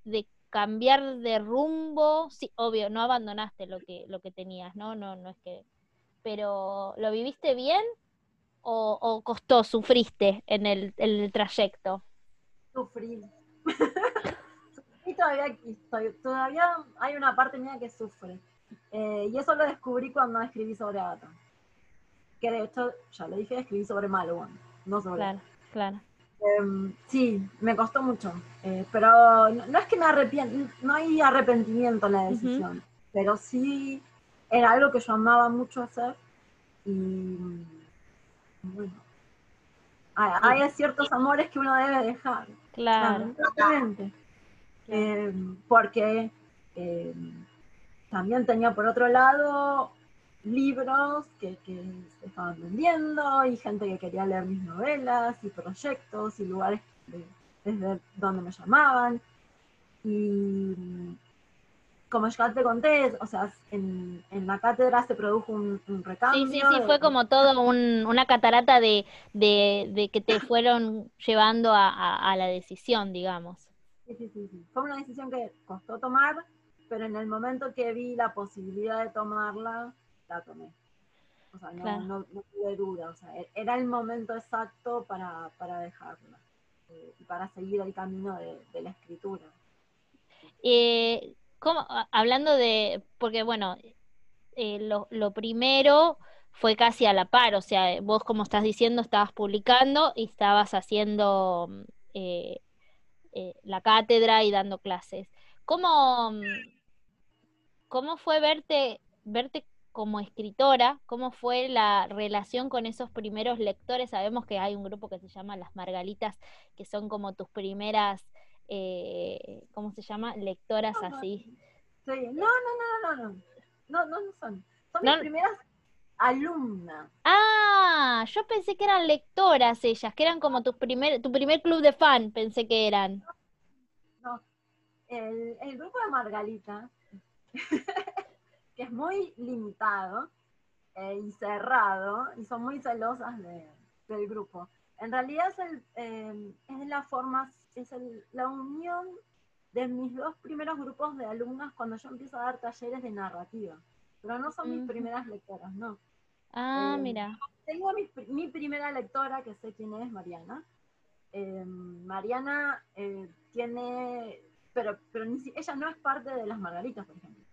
de cambiar de rumbo, sí, obvio, no abandonaste lo que, lo que tenías, ¿no? No, no es que pero ¿lo viviste bien o, costó, sufriste en el, el trayecto? Sufrí. Sufrí todavía, todavía hay una parte mía que sufre. Eh, y eso lo descubrí cuando escribí sobre Agatha. Que de hecho, ya lo dije, escribí sobre Maluan, no sobre. Claro, claro. Em, sí, me costó mucho. Eh, pero no, es que me arrepiento, no hay arrepentimiento en la decisión. Pero sí era algo que yo amaba mucho hacer y bueno, hay, ciertos amores que uno debe dejar. Claro. Eh, porque eh, también tenía por otro lado libros que, que, se estaban vendiendo y gente que quería leer mis novelas y proyectos y lugares desde donde me llamaban. Y como ya te conté, o sea, en, la cátedra se produjo un, recambio. Sí, sí, sí, fue como todo una catarata de, que te fueron llevando a, la decisión, digamos. Sí, sí, sí, Fue una decisión que costó tomar, pero en el momento que vi la posibilidad de tomarla, la tomé. O sea, no, tuve duda, o sea, e, era el momento exacto para, dejarla eh, y para seguir el camino de la escritura. Eh, ¿cómo- a- hablando de, porque bueno, eh, lo, primero fue casi a la par, o sea, vos como estás diciendo, estabas publicando y estabas haciendo mm, eh, eh, la cátedra y dando clases. ¿Cómo, mm, cómo fue verte, verte como escritora? ¿Cómo fue la relación con esos primeros lectores? Sabemos que hay un grupo que se llama Las Margalitas, que son como tus primeras, eh, ¿cómo se llama? Lectoras No, no, así. Sí. No, no, no, no, no, no. No, no, no son. Son No. mis primeras alumnas. Ah, yo pensé que eran lectoras ellas, que eran como tus primer, tu primer club de fan, pensé que eran. No. El, el grupo de Margarita, que es muy limitado eh, y cerrado, y son muy celosas de- del grupo. En realidad es, el, eh, es la forma, es el- la unión de mis dos primeros grupos de alumnas cuando yo empiezo a dar talleres de narrativa. Pero no son mis Ujú. primeras lectoras, no. Ah, Eh, mira. Tengo mi, mi primera lectora, que sé quién es, Mariana. Eh, Mariana tiene, pero, pero ni si- ella no es parte de las Margaritas, por ejemplo.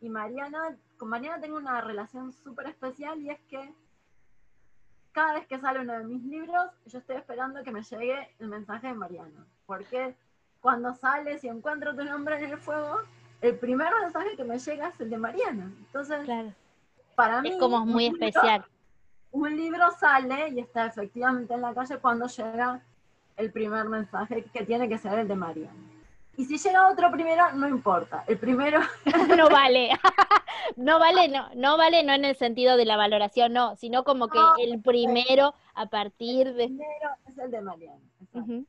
Y Mariana, con Mariana tengo una relación súper especial y es que cada vez que sale uno de mis libros, yo estoy esperando que me llegue el mensaje de Mariana. Porque cuando sales y encuentro tu nombre en el fuego, el primer mensaje que me llega es el de Mariana. Entonces, Claro. para mí, Es como un muy libro- especial. un libro sale y está efectivamente en la calle cuando llega el primer mensaje, que tiene que ser el de Mariana. Y si llega otro primero, no importa. El primero, No vale. No vale, no, no vale, no en el sentido de la valoración, no, sino como que No, el primero a partir de. primero es el de Mariana. exacto. Ujú.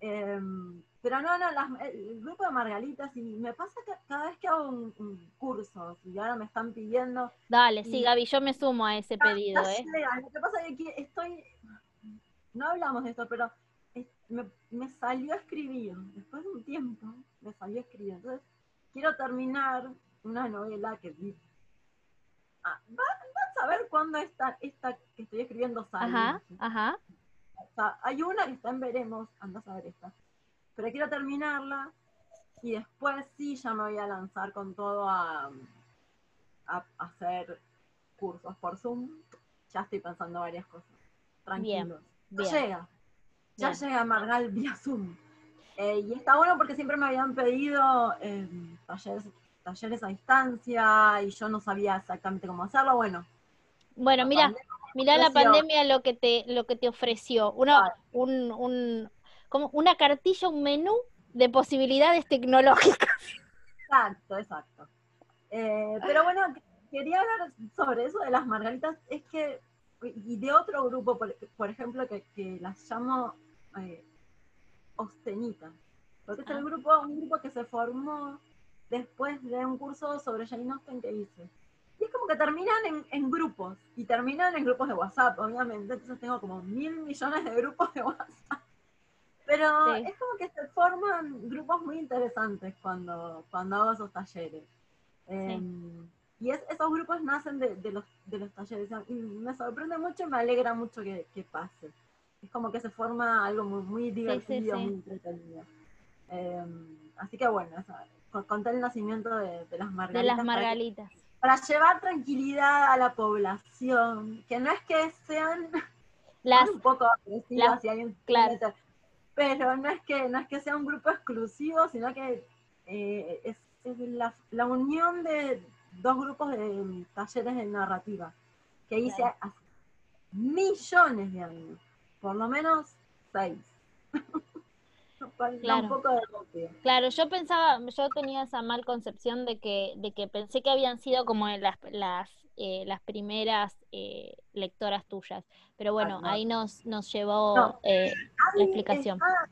Em, pero no, no, las- el grupo de Margalitas, y me pasa que cada vez que hago un, un curso, y ahora me están pidiendo, Dale, sí, Y- Gaby, yo me sumo a ese pedido, Ya ¿eh? Lo que pasa es que estoy, no hablamos de esto, pero es- me, me salió a escribir, después de un tiempo, me salió a escribir. Entonces, quiero terminar una novela que. Ah, va- vas a ver cuándo esta, esta que estoy escribiendo sale. Ajá, ajá. O sea, hay una que está en Veremos, andás a ver esta. Pero quiero terminarla y después sí ya me voy a lanzar con todo a, a hacer cursos por Zoom. Ya estoy pensando varias cosas. Tranquilos. Ya bien. llega. Ya Bien. llega Margal vía Zoom. Eh, y está bueno porque siempre me habían pedido eh, talleres, talleres a distancia y yo no sabía exactamente cómo hacerlo. Bueno, Bueno, mira, mira la pandemia lo que te, lo que te ofreció. Una, Claro. un, un, como una cartilla, un menú de posibilidades tecnológicas. Exacto, exacto. Eh, pero bueno, quería hablar sobre eso de las margaritas, es que, y de otro grupo, por, por ejemplo, que, que las llamo eh, Ostenitas, porque es Ah. el grupo, un grupo que se formó después de un curso sobre Jane Austen que hice. Y es como que terminan en, en grupos, y terminan en grupos de WhatsApp, obviamente, entonces tengo como mil millones de grupos de WhatsApp. Pero Sí. es como que se forman grupos muy interesantes cuando, cuando hago esos talleres. Em, y es- esos grupos nacen de, de los, de los talleres. Y me sorprende mucho y me alegra mucho que, que pase. Es como que se forma algo muy, muy divertido, sí. muy entretenido. Em, así que bueno, esa- con- conté el nacimiento de, de las De margaritas. las para que- margalitas. para llevar tranquilidad a la población, que no es que sean Las, un poco agresivas las- si hay un claro. Pero no es que no es que sea un grupo exclusivo, sino que eh, es, es la, la unión de dos grupos de talleres de narrativa que hice Claro. hace millones de años, por lo menos seis. Claro. un poco de rápido. Claro, yo pensaba, yo tenía esa mal concepción de que, de que pensé que habían sido como las, las, eh, las primeras eh, lectoras tuyas. Pero bueno, no. ahí nos, nos llevó No. eh, la explicación. está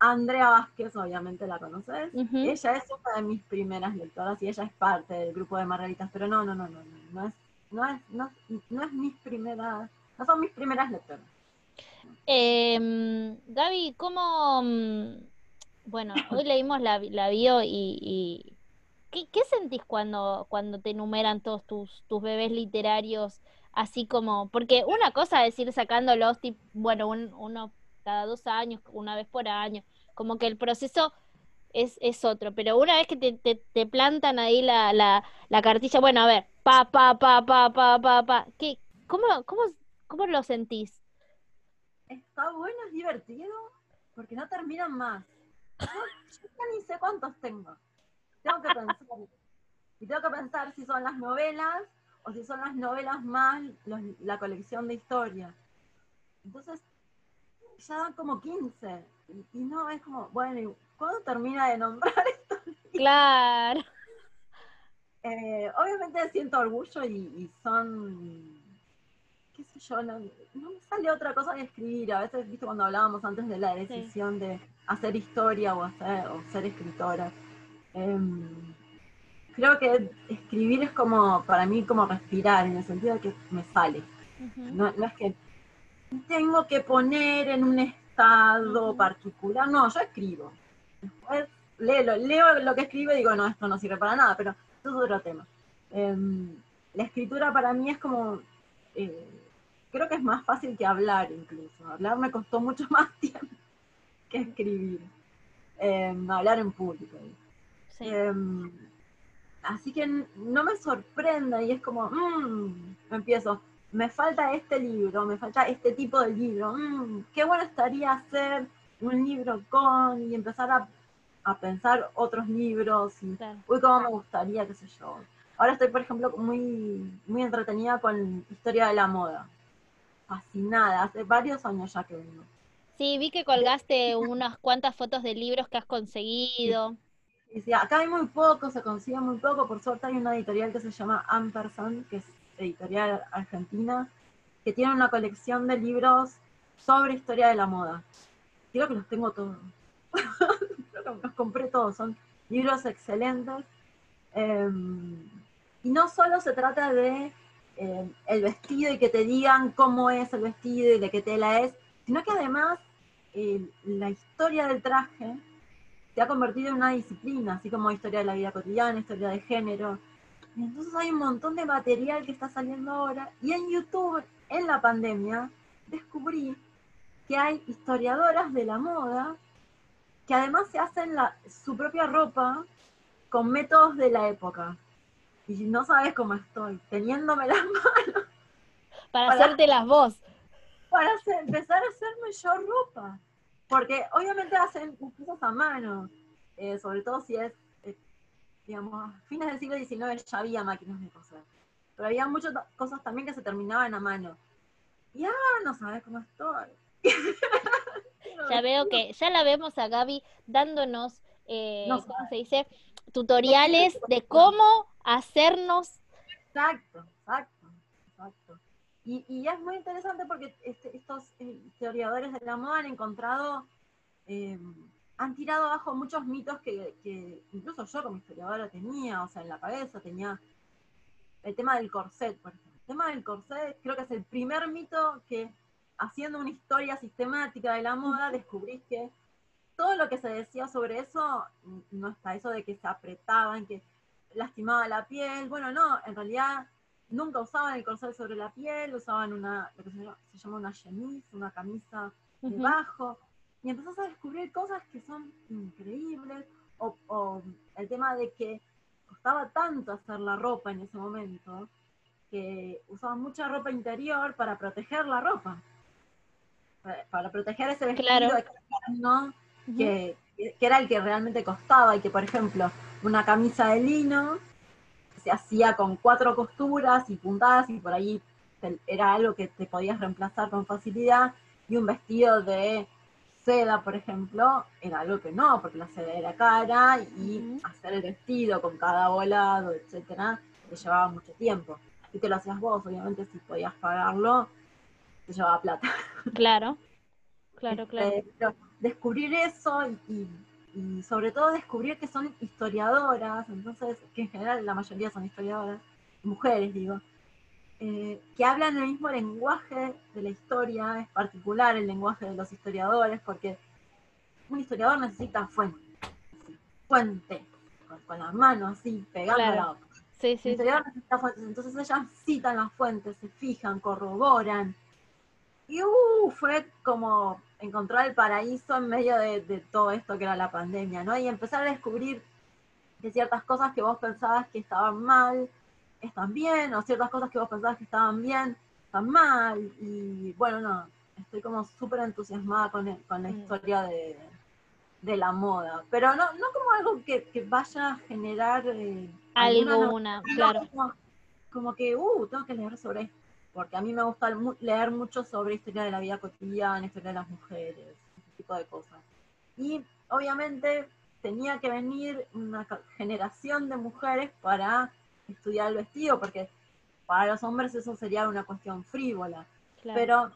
Andrea Vázquez, obviamente la conoces. Ella es una de mis primeras lectoras y ella es parte del grupo de Margaritas, pero no, no, no, no, no, no es, no es, no, no es mis primeras, no son mis primeras lectoras. Em, Gaby, ¿cómo, mm, bueno, hoy leímos la, la bio y, y ¿qué, qué sentís cuando, cuando te enumeran todos tus, tus bebés literarios? Así como, porque una cosa es ir sacándolos, tip- bueno, un- uno cada dos años, una vez por año, como que el proceso es, es otro. Pero una vez que te, te, te plantan ahí la, la, la cartilla, bueno, a ver, pa, pa, pa, pa, pa, pa, pa, ¿qué, cómo, cómo, ¿cómo lo sentís? Está bueno, es divertido, porque no terminan más. Yo, yo ya ni sé cuántos tengo. Tengo que pensar. Y tengo que pensar si son las novelas o si son las novelas más los- la colección de historias. Entonces, ya dan como 15. Y, y no, es como, bueno, ¿y ¿cuándo termina de nombrar esto? Claro. Eh, obviamente siento orgullo y, y son, qué sé yo, no, no me sale otra cosa que escribir. A veces, viste, cuando hablábamos antes de la decisión de hacer historia o, hacer, o ser escritora, em, creo que escribir es como, para mí, como respirar, en el sentido de que me sale. No, no es que tengo que poner en un estado particular, no, yo escribo. Después leo, leo lo que escribo y digo, no, esto no sirve para nada, pero eso es otro tema. Em, la escritura para mí es como, eh, creo que es más fácil que hablar incluso. Hablar me costó mucho más tiempo que escribir. Em, hablar en público. Sí. Em, así que no me sorprende y es como, mm, empiezo, me falta este libro, me falta este tipo de libro, mm, qué bueno estaría hacer un libro con y empezar a, a pensar otros libros y, uy, cómo me gustaría, qué sé yo. Ahora estoy, por ejemplo, muy, muy entretenida con historia de la moda. Fascinada, hace varios años ya que vengo. Sí, vi que colgaste unas cuantas fotos de libros que has conseguido. Y sí, acá hay muy poco, se consigue muy poco. Por suerte hay una editorial que se llama Ampersand, que es editorial argentina, que tiene una colección de libros sobre historia de la moda. Creo que los tengo todos. Creo que los compré todos. Son libros excelentes. Eh, y no solo se trata de eh, el vestido y que te digan cómo es el vestido y de qué tela es, sino que además eh, la historia del traje se ha convertido en una disciplina, así como historia de la vida cotidiana, historia de género. Entonces hay un montón de material que está saliendo ahora. Y en YouTube, en la pandemia, descubrí que hay historiadoras de la moda que además se hacen su propia ropa con métodos de la época. Y no sabes cómo estoy, teniéndome las manos Para Para- hacerte las voz. para hacer- empezar a hacerme yo ropa. Porque obviamente hacen cosas a mano, eh, sobre todo si es, eh, digamos, fines del siglo XIX ya había máquinas de coser. Pero había muchas cosas también que se terminaban a mano. Y ahora no sabes cómo estoy. Ya veo que, ya la vemos a Gaby dándonos, eh, No ¿cómo se dice? Tutoriales de cómo hacernos. Exacto, exacto, exacto. Y, y es muy interesante porque este- estos eh, historiadores de la moda han encontrado, eh, han tirado abajo muchos mitos que, que incluso yo como historiadora tenía, o sea, en la cabeza tenía el tema del corset, por ejemplo. El tema del corset creo que es el primer mito que haciendo una historia sistemática de la moda descubrís que todo lo que se decía sobre eso mm, no está, eso de que se apretaban, que lastimaba la piel, bueno, no, en realidad nunca usaban el corset sobre la piel, usaban una, lo que se llama, se llama una chemise, una camisa debajo, y empezás a descubrir cosas que son increíbles, o, o el tema de que costaba tanto hacer la ropa en ese momento, que usaban mucha ropa interior para proteger la ropa, para, para proteger ese vestido Claro. externo Que, que era el que realmente costaba y que, por ejemplo, una camisa de lino se hacía con cuatro costuras y puntadas y por ahí te- era algo que te podías reemplazar con facilidad y un vestido de seda, por ejemplo, era algo que no, porque la seda era cara y hacer el vestido con cada volado, etcétera, te llevaba mucho tiempo. Y te lo hacías vos, obviamente, si podías pagarlo, te llevaba plata. Claro, claro, claro. Este, pero descubrir eso y, y- y sobre todo descubrir que son historiadoras, entonces, que en general la mayoría son historiadoras, mujeres digo, eh, que hablan el mismo lenguaje de la historia, es particular el lenguaje de los historiadores, porque un historiador necesita fuente, fuente, con, con las manos así, pegando Claro. la. Sí, El sí, sí. historiador necesita fuentes, entonces ellas citan las fuentes, se fijan, corroboran. Y uh, fue como encontrar el paraíso en medio de, de, todo esto que era la pandemia, ¿no? Y empezar a descubrir que ciertas cosas que vos pensabas que estaban mal, están bien, o ciertas cosas que vos pensabas que estaban bien, están mal. Y bueno, no, estoy como súper entusiasmada con, con la mm. historia de, de, la moda, pero no, no como algo que, que vaya a generar... Eh, Alguna, claro. Como, que, uh, tengo que leer sobre esto, porque a mí me gusta leer mucho sobre historia de la vida cotidiana, historia de las mujeres, ese tipo de cosas. Y obviamente tenía que venir una generación de mujeres para estudiar el vestido, porque para los hombres eso sería una cuestión frívola. Pero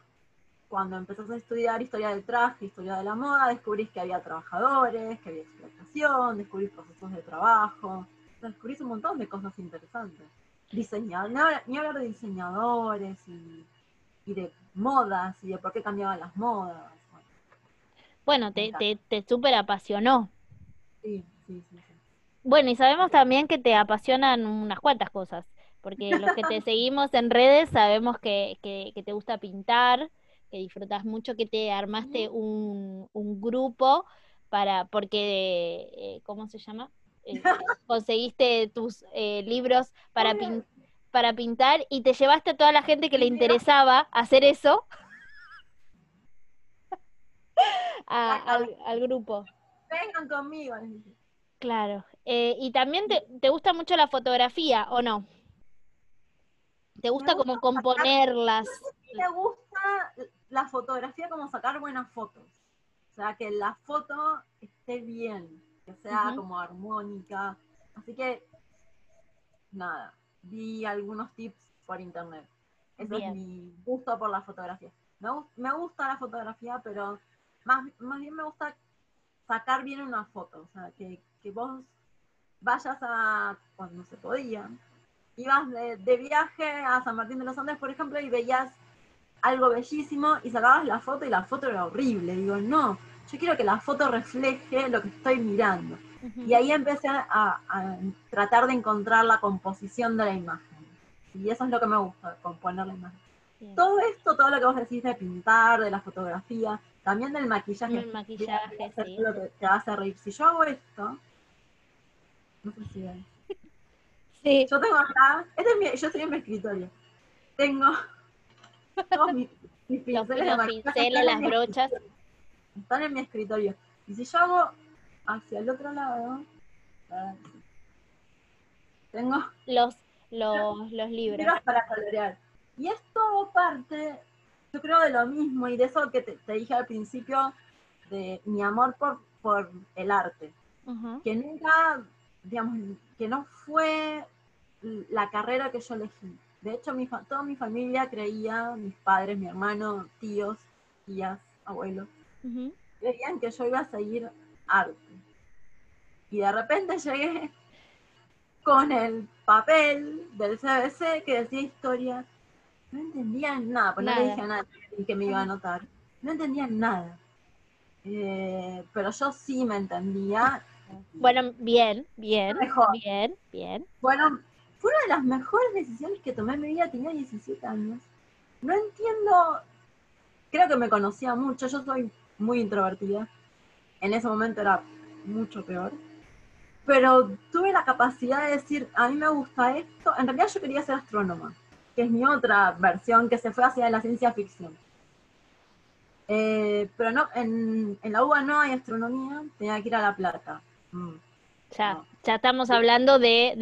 cuando empezás a estudiar historia del traje, historia de la moda, descubrís que había trabajadores, que había explotación, descubrís procesos de trabajo, descubrís un montón de cosas interesantes. Diseñador, ni hablar de diseñadores y, de modas y de por qué cambiaban las modas. Bueno, te, te, te súper apasionó. Sí, sí, sí, Bueno, y sabemos también que te apasionan unas cuantas cosas, porque los que te seguimos en redes sabemos que, que, te gusta pintar, que disfrutas mucho, que te armaste un, un grupo para, porque, eh, ¿cómo se llama? Eh, conseguiste tus eh, libros para, para pintar y te llevaste a toda la gente que le interesaba hacer eso al, al grupo vengan conmigo. Claro. Eh, ¿Y también te, gusta mucho la fotografía o no? ¿Te gusta, como componerlas? me gusta la fotografía como sacar buenas fotos. O sea, que la foto esté bien, que sea como armónica. Así que, nada, vi algunos tips por internet. Ese es mi gusto por la fotografía. Me, me gusta la fotografía, pero más, más bien me gusta sacar bien una foto, o sea, que, vos vayas a, cuando se podía, ibas de, de, viaje a San Martín de los Andes, por ejemplo, y veías algo bellísimo y sacabas la foto y la foto era horrible. Digo, no, yo quiero que la foto refleje lo que estoy mirando. Y ahí empecé a, tratar de encontrar la composición de la imagen. Y eso es lo que me gusta, componer la imagen. Todo esto, todo lo que vos decís de pintar, de la fotografía, también del maquillaje. El maquillaje, sí. Lo que te hace reír. Si yo hago esto, no sé si ven. Sí. Yo tengo acá, este es mi, yo estoy en mi escritorio. Tengo todos mis, pinceles, los, pinceles las brochas. Están en mi escritorio. Y si yo hago hacia el otro lado, tengo los, los, los libros. libros para colorear. Y esto parte yo creo de lo mismo y de eso que te, dije al principio, de mi amor por, por el arte. Que nunca, digamos, que no fue la carrera que yo elegí. De hecho, mi, toda mi familia creía, mis padres, mi hermano, tíos, tías, abuelos, creían que yo iba a seguir arte. Y de repente llegué con el papel del CBC que decía historia no entendían nada, pues no le dije a nadie que me iba a notar. No entendían nada. Eh, pero yo sí me entendía. Bueno, bien, bien, bien, bien. Bueno, fue una de las mejores decisiones que tomé en mi vida, tenía 17 años. No entiendo, creo que me conocía mucho, yo soy muy introvertida. En ese momento era mucho peor. Pero tuve la capacidad de decir, a mí me gusta esto. En realidad yo quería ser astrónoma que es mi otra versión que se fue hacia la ciencia ficción. Eh, pero no, en, la UBA no hay astronomía, tenía que ir a La Plata. Mm. Ya, ya estamos hablando de,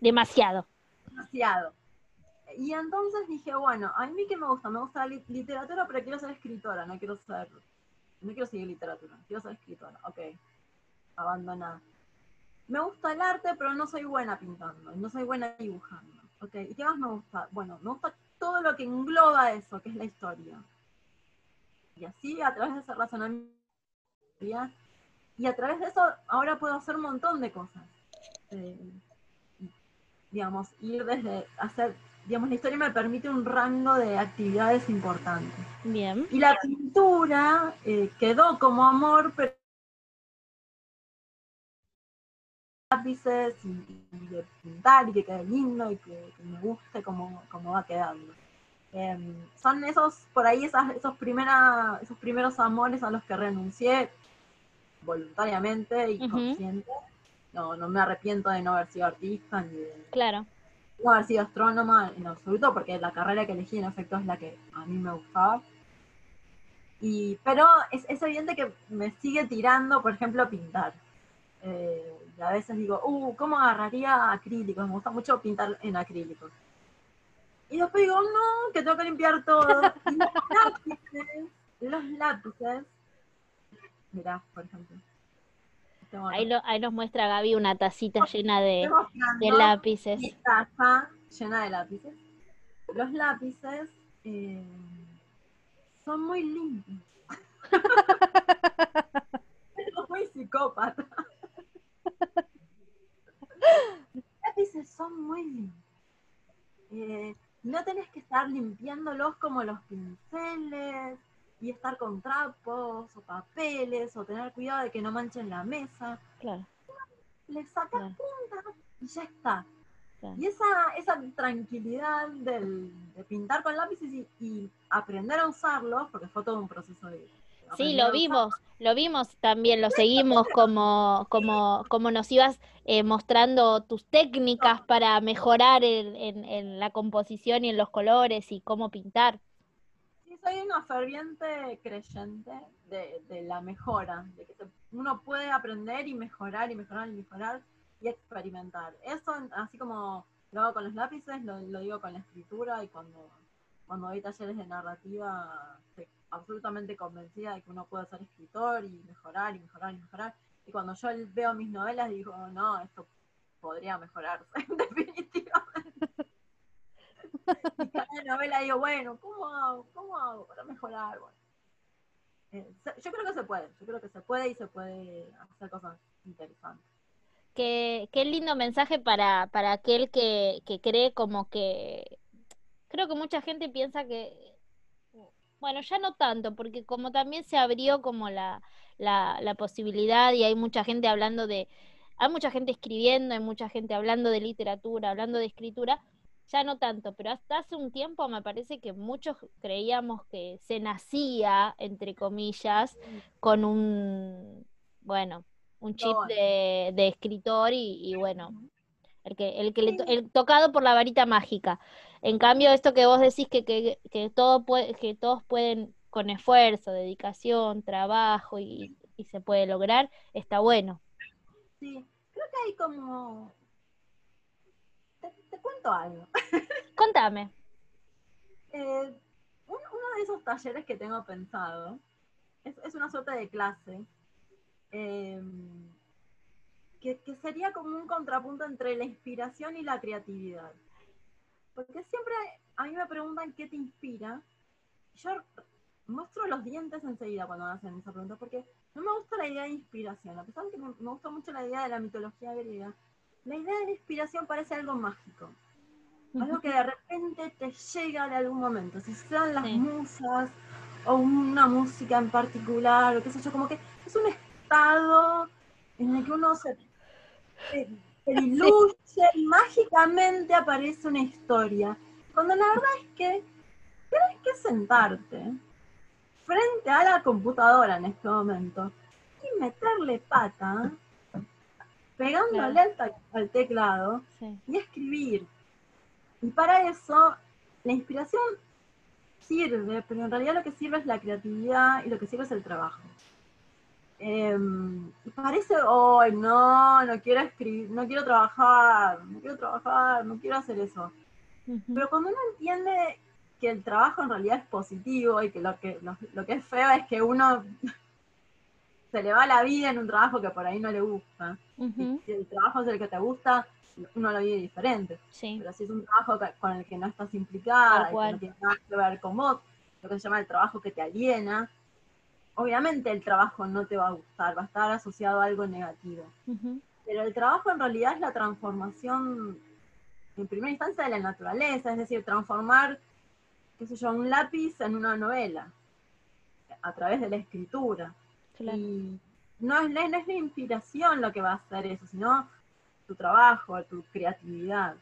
demasiado. Demasiado. Y entonces dije, bueno, a mí que me gusta, me gusta la literatura, pero quiero ser escritora, no quiero ser, no quiero seguir literatura, quiero ser escritora, ok, abandonada. Me gusta el arte, pero no soy buena pintando, no soy buena dibujando. ¿y qué más me gusta? Bueno, me gusta todo lo que engloba eso, que es la historia. Y así, a través de ese razonamiento, y a través de eso, ahora puedo hacer un montón de cosas. Eh, digamos, ir desde hacer, digamos, la historia me permite un rango de actividades importantes. Bien. Y la pintura eh, quedó como amor, pero lápices y, de pintar y que quede lindo y que, me guste como, va quedando. Em, son esos, por ahí, esas, esos, primera, esos primeros amores a los que renuncié voluntariamente y consciente. No, no me arrepiento de no haber sido artista ni de claro. No haber sido astrónoma en absoluto, porque la carrera que elegí en efecto es la que a mí me gustaba. Y, pero es, es evidente que me sigue tirando, por ejemplo, pintar. Eh, y a veces digo, uh, ¿cómo agarraría acrílicos? Me gusta mucho pintar en acrílicos. Y después digo, no, que tengo que limpiar todo. Y los lápices, los lápices, mirá, por ejemplo. Ahí, lo, ahí, nos muestra Gaby una tacita llena de, de lápices. Taza llena de lápices. Los lápices eh, son muy limpios. Pero muy psicópata. Los lápices son muy limpios. Eh, no tenés que estar limpiándolos como los pinceles y estar con trapos o papeles o tener cuidado de que no manchen la mesa. Claro. Le sacas punta y ya está. Y esa, esa tranquilidad del, de pintar con lápices y, aprender a usarlos, porque fue todo un proceso de... Sí, lo vimos, lo vimos también, lo seguimos como, como, como nos ibas eh, mostrando tus técnicas para mejorar en, en, la composición y en los colores y cómo pintar. Soy una ferviente creyente de, de la mejora, de que uno puede aprender y mejorar y mejorar y mejorar y experimentar. Eso, así como lo hago con los lápices, lo, digo con la escritura y cuando, cuando doy talleres de narrativa, estoy absolutamente convencida de que uno puede ser escritor y mejorar y mejorar y mejorar. Y cuando yo veo mis novelas digo, no, esto podría mejorarse, definitivamente. y cada novela bueno, ¿cómo hago, cómo hago para mejorar? Bueno, eh, yo creo que se puede, yo creo que se puede y se puede hacer cosas interesantes. Qué, qué lindo mensaje para, para aquel que, que cree como que... Creo que mucha gente piensa que bueno, ya no tanto, porque como también se abrió como la, la, la, posibilidad y hay mucha gente hablando de, hay mucha gente escribiendo, hay mucha gente hablando de literatura, hablando de escritura, ya no tanto, pero hasta hace un tiempo me parece que muchos creíamos que se nacía, entre comillas, con un, bueno, un chip de, de escritor y, bueno, el que, el que le el tocado por la varita mágica. En cambio, esto que vos decís que, que, que, todo puede, que todos pueden con esfuerzo, dedicación, trabajo y, y, se puede lograr, está bueno. Sí, creo que hay como... Te, cuento algo. Eh, uno de esos talleres que tengo pensado es, una suerte de clase Em, que, sería como un contrapunto entre la inspiración y la creatividad. Porque siempre a mí me preguntan qué te inspira. Yo muestro los dientes enseguida cuando me hacen esa pregunta, porque no me gusta la idea de inspiración. A pesar de que me, gusta mucho la idea de la mitología griega, la idea de la inspiración parece algo mágico. Algo que de repente te llega de algún momento. Si sean las musas o una música en particular, o qué sé yo, como que es un en el que uno se, diluye y mágicamente aparece una historia. Cuando la verdad es que tienes que sentarte frente a la computadora en este momento y meterle pata, pegándole al, teclado y escribir. Y para eso la inspiración sirve, pero en realidad lo que sirve es la creatividad y lo que sirve es el trabajo. Eh, parece, hoy no, no quiero escribir, no quiero trabajar, no quiero trabajar, no quiero hacer eso. Pero cuando uno entiende que el trabajo en realidad es positivo y que lo que, lo, que es feo es que uno se le va la vida en un trabajo que por ahí no le gusta. Si el trabajo es el que te gusta, uno lo vive diferente. Pero si es un trabajo con el que no estás implicada, y que no tiene nada que ver con vos, lo que se llama el trabajo que te aliena, obviamente el trabajo no te va a gustar, va a estar asociado a algo negativo. Pero el trabajo en realidad es la transformación, en primera instancia, de la naturaleza, es decir, transformar, qué sé yo, un lápiz en una novela, a través de la escritura. Y no es, no es la inspiración lo que va a hacer eso, sino tu trabajo, tu creatividad.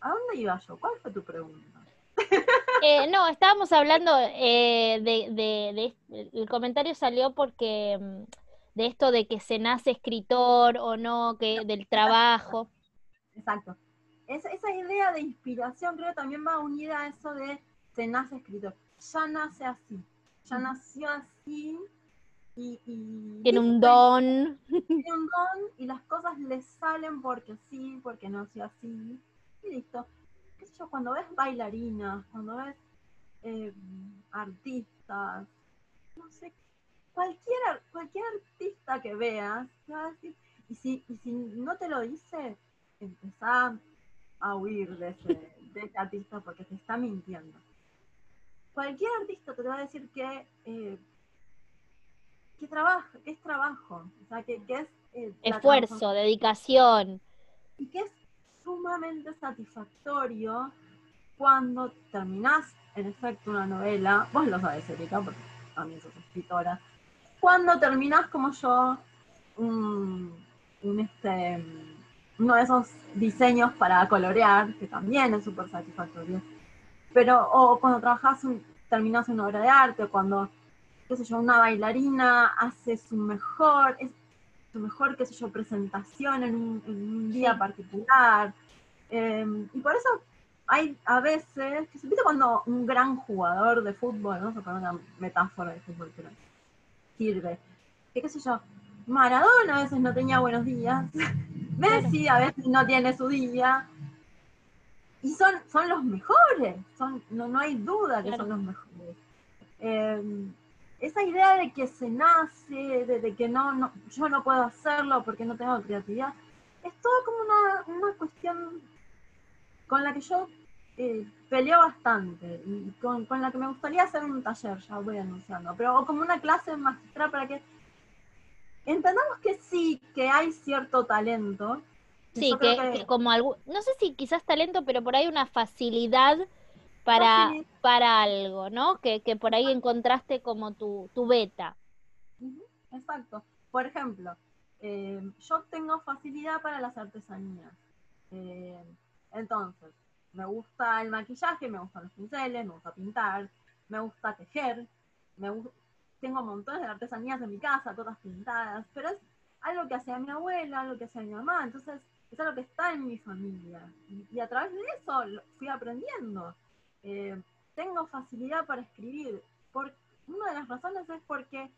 ¿A dónde iba yo? ¿Cuál fue tu pregunta? Eh, no, estábamos hablando eh, de, de, de, el comentario salió porque mm, de esto de que se nace escritor o no, que del trabajo. Exacto. esa idea de inspiración creo que también va unida a eso de se nace escritor. Ya nace así, ya nació así y... tiene un don. Tiene un don y las cosas le salen porque sí, porque nació así y listo. ¿Qué sé yo? Cuando ves bailarinas, cuando ves eh, artistas, no sé, cualquier, cualquier artista que veas, te va a decir, y si, y si no te lo dice, empezá a huir de ese, de ese artista porque te está mintiendo. Cualquier artista te va a decir que, eh, que, trabaja, que es trabajo, o sea, que, es... Eh, Esfuerzo, dedicación. Y que es sumamente satisfactorio cuando terminás, en efecto, una novela, vos lo sabes, Erika, porque también sos escritora, cuando terminás como yo un, este, uno de esos diseños para colorear, que también es súper satisfactorio, pero o cuando trabajas, un, terminás una obra de arte, o cuando, qué sé yo, una bailarina hace su mejor, su mejor, qué sé yo, presentación en un, día particular. Em, y por eso hay a veces, que se cuando un gran jugador de fútbol, vamos a poner una metáfora de fútbol, pero sirve. Que qué sé yo, Maradona a veces no tenía buenos días, Messi a veces no tiene su día, y son, son los mejores, son, no, no hay duda que son los mejores. Em, esa idea de que se nace, de, que no, no, yo no puedo hacerlo porque no tengo creatividad, es todo como una, una cuestión con la que yo eh, peleo bastante y con, la que me gustaría hacer un taller, ya voy anunciando, pero como una clase magistral para que entendamos que sí, que hay cierto talento, Sí, que, como algo, no sé si quizás talento, pero por ahí una facilidad para, para algo, ¿no? Que, que por ahí encontraste como tu, tu beta. Exacto. Por ejemplo, eh, yo tengo facilidad para las artesanías. Eh, entonces, me gusta el maquillaje, me gustan los pinceles, me gusta pintar, me gusta tejer, me tengo montones de artesanías en mi casa, todas pintadas, pero es algo que hacía mi abuela, algo que hacía mi mamá, entonces es algo que está en mi familia. Y, a través de eso fui aprendiendo. Eh, tengo facilidad para escribir. Por, una de las razones es porque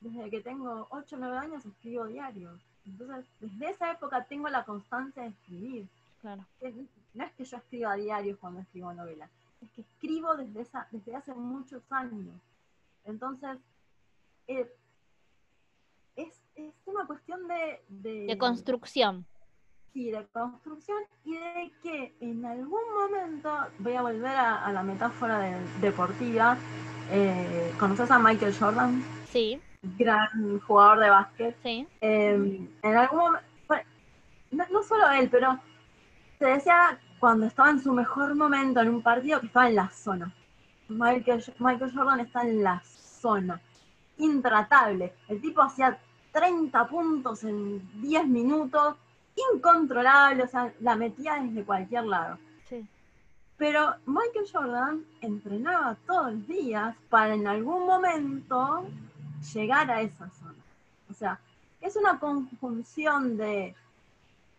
desde que tengo 8 o 9 años escribo diarios. Entonces, desde esa época tengo la constancia de escribir. Claro. No es que yo escriba diarios cuando escribo novelas, es que escribo desde, esa, desde hace muchos años. Entonces, eh, es, es, una cuestión de, de construcción sí, de construcción y de que en algún momento, voy a volver a, la metáfora deportiva, eh, ¿conoces a Michael Jordan? Sí. Gran jugador de básquet. Sí. Em, en algún momento, no, solo él, pero se decía cuando estaba en su mejor momento en un partido que estaba en la zona. Michael, Michael Jordan está en la zona. Intratable. El tipo hacía 30 puntos en 10 minutos incontrolable, o sea, la metía desde cualquier lado. Pero Michael Jordan entrenaba todos los días para en algún momento llegar a esa zona. O sea, es una conjunción de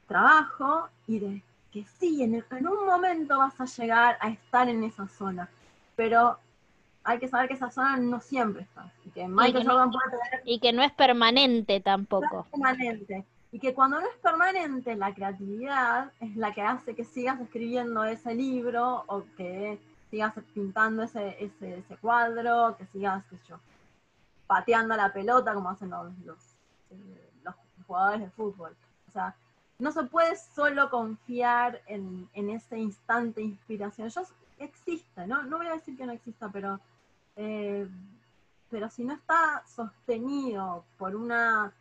trabajo y de que sí, en, en un momento vas a llegar a estar en esa zona, pero hay que saber que esa zona no siempre está. Y que Michael Jordan puede tener... Y que no es permanente tampoco. No es permanente. Y que cuando no es permanente, la creatividad es la que hace que sigas escribiendo ese libro o que sigas pintando ese, ese, cuadro, que sigas, qué sé yo, pateando la pelota como hacen los, eh, los, jugadores de fútbol. O sea, no se puede solo confiar en, en ese instante de inspiración. Yo, existe, ¿no? No voy a decir que no exista, pero, eh, pero si no está sostenido por una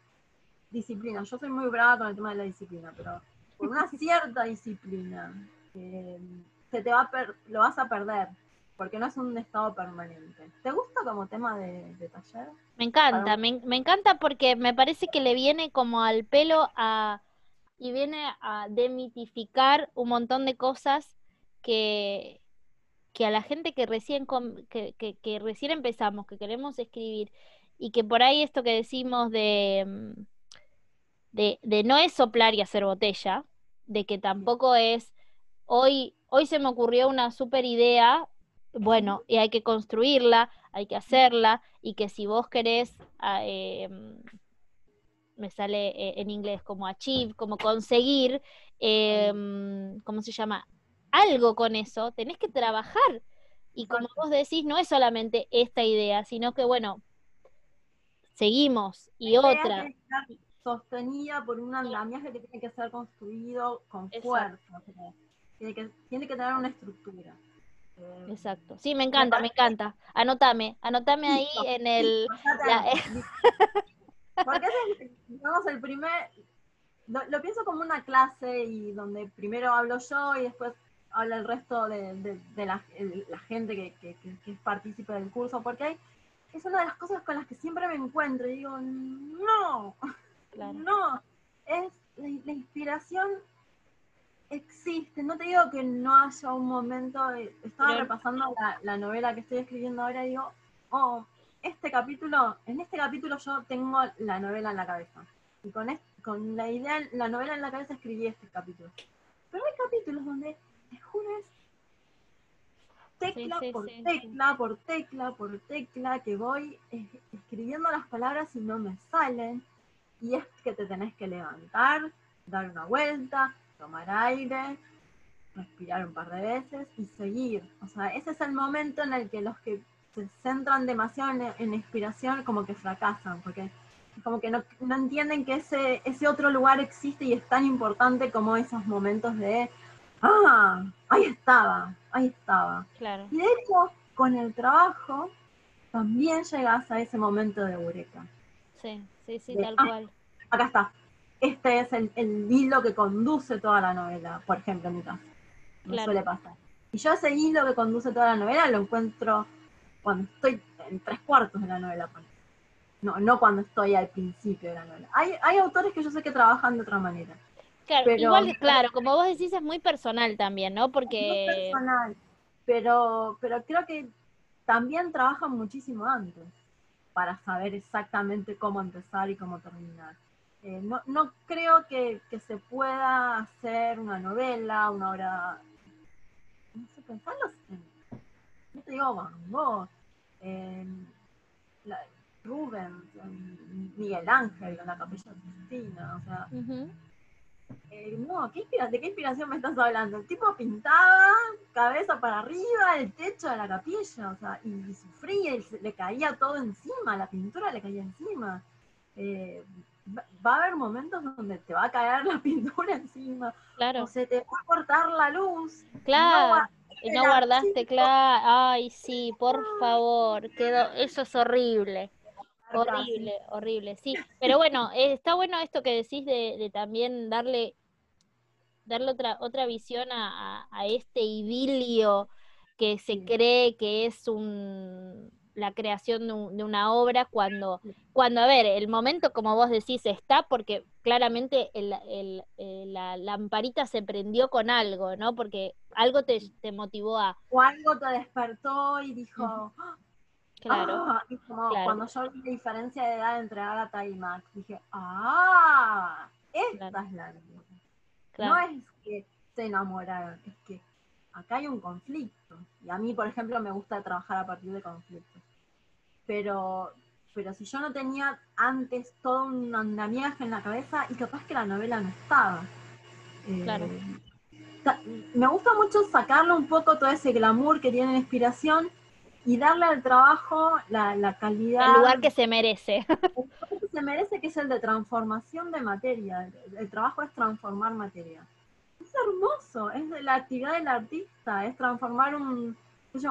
disciplina. Yo soy muy brava con el tema de la disciplina, pero por una cierta disciplina eh, se te va lo vas a perder, porque no es un estado permanente. ¿Te gusta como tema de, taller? Me encanta, me, encanta porque me parece que le viene como al pelo a y viene a demitificar un montón de cosas que, que a la gente que recién, que, que, recién empezamos, que queremos escribir, y que por ahí esto que decimos de, mm, de, de no es soplar y hacer botella, de que tampoco es, hoy, hoy se me ocurrió una super idea, bueno, y hay que construirla, hay que hacerla, y que si vos querés, eh, me sale eh, en inglés como achieve, como conseguir, em, ¿cómo se llama? Algo con eso, tenés que trabajar. Y como vos decís, no es solamente esta idea, sino que, bueno, seguimos y otra. Sostenida por un andamiaje que tiene que ser construido con fuerza. Tiene que, tiene que tener una estructura. Eh, Exacto. Sí, me encanta, me, encanta. Anótame, anótame ahí en el... Porque es el, el primer, lo, pienso como una clase y donde primero hablo yo y después habla el resto de, la, gente que, es partícipe del curso, porque es una de las cosas con las que siempre me encuentro y digo, no, no, es la, inspiración existe, no te digo que no haya un momento, estaba repasando la, la novela que estoy escribiendo ahora y digo, oh, este capítulo, en este capítulo yo tengo la novela en la cabeza. Y con, con la idea, la novela en la cabeza escribí este capítulo. Pero hay capítulos donde, te juro, es tecla por tecla, por tecla, por tecla, que voy escribiendo las palabras y no me salen. Y es que te tenés que levantar, dar una vuelta, tomar aire, respirar un par de veces y seguir. O sea, ese es el momento en el que los que se centran demasiado en, inspiración, como que fracasan, porque como que no, entienden que ese, ese otro lugar existe y es tan importante como esos momentos de, ah, ahí estaba, ahí estaba. Claro. Y de hecho, con el trabajo, también llegas a ese momento de eureka. Sí, sí, sí, tal ah, cual. Acá está. Este es el, el, hilo que conduce toda la novela, por ejemplo, en mi caso. Me suele pasar. Y yo ese hilo que conduce toda la novela lo encuentro cuando estoy en tres cuartos de la novela. No, no cuando estoy al principio de la novela. Hay, hay autores que yo sé que trabajan de otra manera. Claro, igual, claro, como vos decís, es muy personal también, ¿no? Porque... Es muy personal, pero, pero creo que también trabajan muchísimo antes para saber exactamente cómo empezar y cómo terminar. Eh, no, no creo que, que, se pueda hacer una novela, una obra... No sé, pensarlo no te digo Van Gogh, Rubens, Miguel Ángel en la Capilla Cristina, o sea, eh, no, ¿qué ¿de qué inspiración me estás hablando? El tipo pintaba cabeza para arriba el techo de la capilla, o sea, y, sufría y le caía todo encima, la pintura le caía encima. Eh, va a haber momentos donde te va a caer la pintura encima, claro. o se te va a cortar la luz. Claro. Y no guardaste, claro. Ay, sí, por favor. Quedó, eso es horrible. Horrible, horrible, sí. Pero bueno, eh, está bueno esto que decís de, también darle, darle otra, otra visión a, a este idilio que se cree que es un la creación de, una obra cuando, cuando, a ver, el momento, como vos decís, está porque claramente el, la lamparita se prendió con algo, ¿no? Porque algo te, te motivó a... O algo te despertó y dijo... Claro, ah", Cuando yo vi la diferencia de edad entre Agatha y Max, dije, ah, esta es la No es que se enamoraron, es que acá hay un conflicto. Y a mí, por ejemplo, me gusta trabajar a partir de conflictos. Pero, pero si yo no tenía antes todo un andamiaje en la cabeza, y capaz que la novela no estaba. Eh, claro. Me gusta mucho sacarle un poco todo ese glamour que tiene la inspiración y darle al trabajo la, calidad. El lugar que se merece. El lugar que se merece, que es el de transformación de materia. el trabajo es transformar materia hermoso, es la actividad del artista, es transformar un,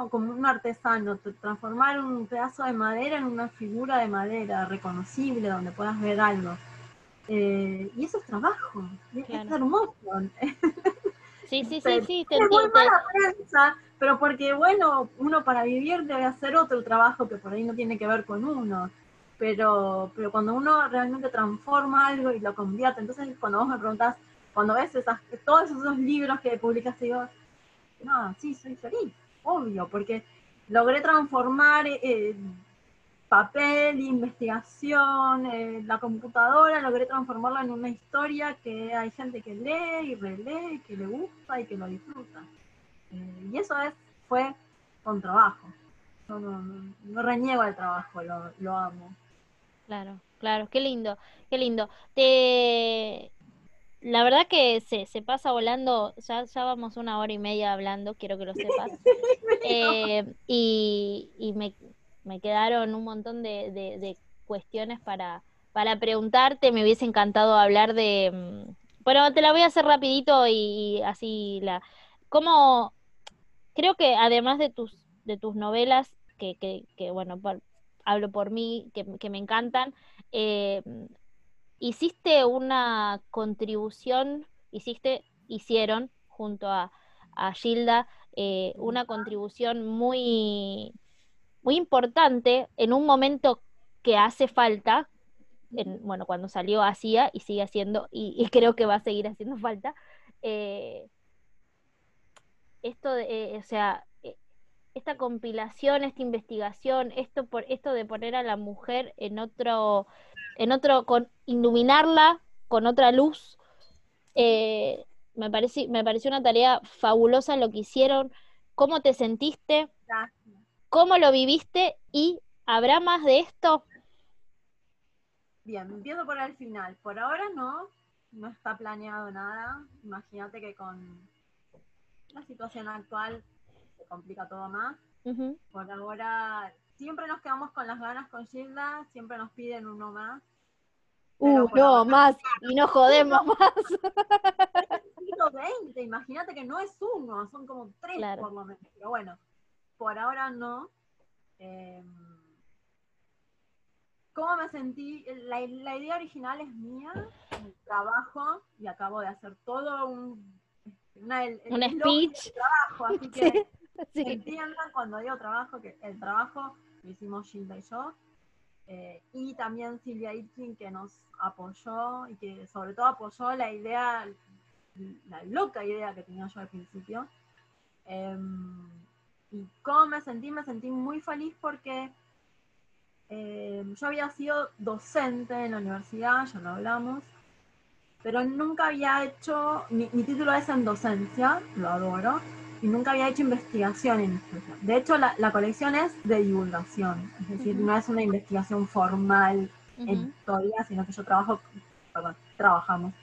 como un artesano, transformar un pedazo de madera en una figura de madera reconocible donde puedas ver algo. Eh, y eso es trabajo, es hermoso. Sí, sí, sí, sí, te Prensa, pero porque, bueno, uno para vivir debe hacer otro trabajo que por ahí no tiene que ver con uno. Pero, pero cuando uno realmente transforma algo y lo convierte, entonces cuando vos me preguntás, cuando ves esas, todos esos libros que publicaste, digo, no, sí, soy feliz. obvio, porque logré transformar eh, papel, investigación, eh, la computadora, logré transformarla en una historia que hay gente que lee y relee, que le gusta y que lo disfruta. Eh, y eso es, fue con trabajo. no, no, reniego el trabajo, lo, lo amo. Claro, claro, qué lindo, qué lindo. Te, la verdad que se, se pasa volando, ya, ya vamos una hora y media hablando, quiero que lo sepas. Eh, y, y me, me, quedaron un montón de, de, cuestiones para, para preguntarte, me hubiese encantado hablar de... Mm, bueno, te la voy a hacer rapidito y así la... ¿Cómo? Creo que además de tus, de tus novelas, que, que, bueno, hablo por mí, que, me encantan, eh, hiciste una contribución, hiciste, hicieron junto a, Gilda eh, una contribución muy, muy importante en un momento que hace falta, bueno, cuando salió hacía y sigue haciendo, y, creo que va a seguir haciendo falta. Eh, esto, de, eh, o sea, esta compilación, esta investigación, esto por esto de poner a la mujer en otro en otro, con iluminarla con otra luz. Eh, me, parece, me pareció una tarea fabulosa lo que hicieron. ¿Cómo te sentiste? ¿Cómo lo viviste? ¿Y habrá más de esto? Bien, empiezo por el final. Por ahora no, no está planeado nada. Imagínate que con la situación actual se complica todo más. Por ahora siempre nos quedamos con las ganas con Gilda, siempre nos piden uno más. Uh, no, más, y no jodemos más. 20, imagínate que no es uno, son como tres por lo menos. Pero bueno, por ahora no. Em, ¿Cómo me sentí? La, idea original es mía, trabajo, y acabo de hacer todo un, un speech. Trabajo, así que entiendan cuando digo trabajo que el trabajo lo hicimos Gilda y yo. Eh, y también Silvia Itkin que nos apoyó y que sobre todo apoyó la idea, la loca idea que tenía yo al principio. Em, y cómo me sentí, me sentí muy feliz porque em, yo había sido docente en la universidad, ya lo hablamos, pero nunca había hecho, mi, mi título es en docencia, lo adoro, y nunca había hecho investigación en historia. De hecho, la, colección es de divulgación, es decir, no es una investigación formal en historia, sino que yo trabajo, perdón, trabajamos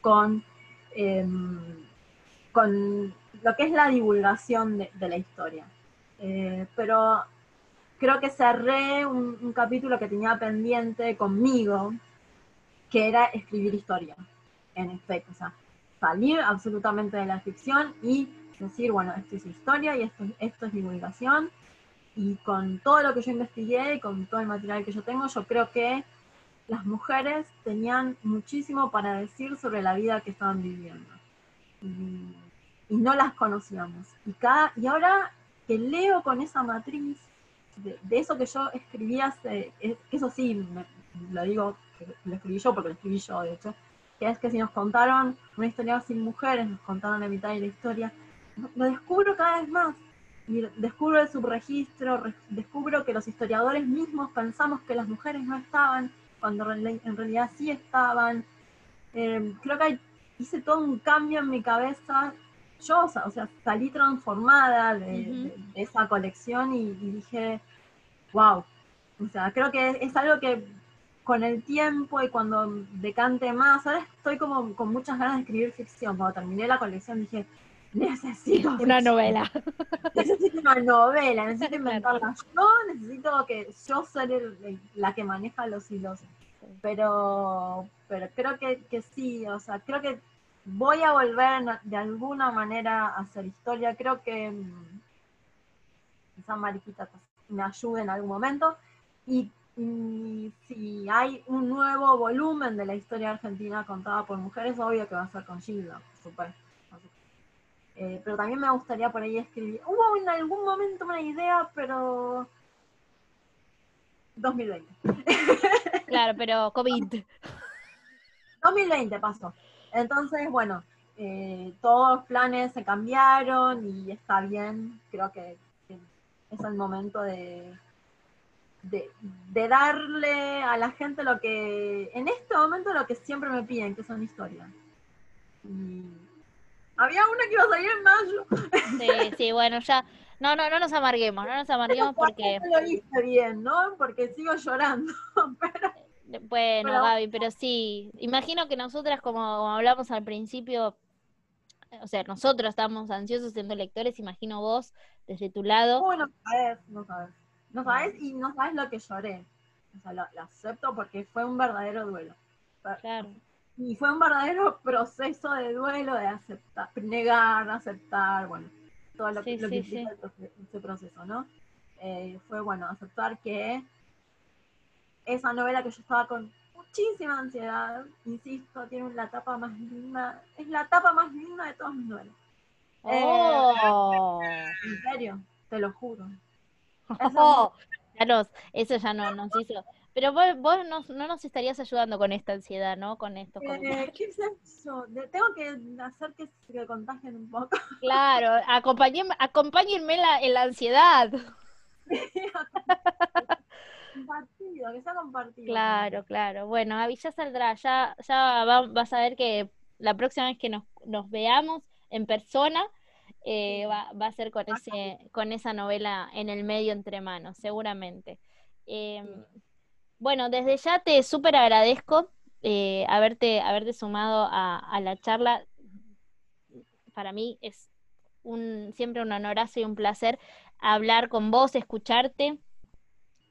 con, em, con lo que es la divulgación de, la historia. Eh, pero creo que cerré un, un, capítulo que tenía pendiente conmigo, que era escribir historia, en efecto, o sea, salir absolutamente de la ficción y decir, bueno, esto es historia y esto, esto es divulgación. Y con todo lo que yo investigué y con todo el material que yo tengo, yo creo que las mujeres tenían muchísimo para decir sobre la vida que estaban viviendo. Y, no las conocíamos. Y, cada, y ahora que leo con esa matriz de, eso que yo escribí hace, eso sí, lo digo, lo escribí yo porque lo escribí yo, de hecho, que es que si nos contaron una historia sin mujeres, nos contaron la mitad de la historia, lo descubro cada vez más. Y descubro el subregistro, descubro que los historiadores mismos pensamos que las mujeres no estaban, cuando en realidad sí estaban. Em, creo que hice todo un cambio en mi cabeza. Yo, o sea, salí transformada de, esa colección y, dije, wow. O sea, creo que es, algo que con el tiempo y cuando decante más, ahora estoy como con muchas ganas de escribir ficción. Cuando terminé la colección dije, necesito una novela. Necesito una novela, necesito inventarla yo, necesito que yo sea la que maneja los hilos. Pero, pero creo que, que, sí, o sea, creo que voy a volver de alguna manera a hacer historia. Creo que mm, esa mariquita me ayude en algún momento. Y, si hay un nuevo volumen de la historia argentina contada por mujeres, obvio que va a ser con Gilda, por supuesto. Eh, pero también me gustaría por ahí escribir. Hubo en algún momento una idea, pero 2020. Claro, pero COVID. 2020 pasó. Entonces, bueno, eh, todos los planes se cambiaron y está bien, creo que, que es el momento de, de, de darle a la gente lo que, en este momento lo que siempre me piden, que son historias. Y había una que iba a salir en mayo. Sí, sí, bueno, ya. No, no, no nos amarguemos, no nos amarguemos porque. No lo hice bien, ¿no? Porque sigo llorando. Pero Bueno, Pero- Gaby, pero sí, imagino que nosotras, como, como hablamos al principio, o sea, nosotros estamos ansiosos siendo lectores, imagino vos desde tu lado. Uy, no sabes, no sabes. No sabes y no sabes lo que lloré. O sea, lo, lo acepto porque fue un verdadero duelo. Claro, Y fue un verdadero proceso de duelo, de aceptar, negar, aceptar, bueno, todo lo, Sí, que- lo sí, que sí. proce- ese proceso, ¿no? Eh, fue, bueno, aceptar que esa novela que yo estaba con muchísima ansiedad, insisto, tiene la tapa más linda, es la tapa más linda de todas mis novelas. ¡Oh! En serio, te lo juro. Oh, ya eso ya no nos hizo. Pero vos, vos nos- no nos estarías ayudando con esta ansiedad, ¿no? Con esto. con- Eh, ¿Qué es eso? De- tengo que hacer que se contagien un poco. Claro, acompáñenme, acompáñenme en la, en la ansiedad. compartido, que sea compartido. Claro, claro. Bueno, Gaby, ya saldrá, ya, ya va- vas a ver que la próxima vez que nos, nos veamos en persona eh, va, va a ser con ese, con esa novela en el medio entre manos, seguramente. Eh, bueno, desde ya te súper agradezco eh, haberte, haberte sumado a, a la charla. Para mí es un, siempre un honorazo y un placer hablar con vos, escucharte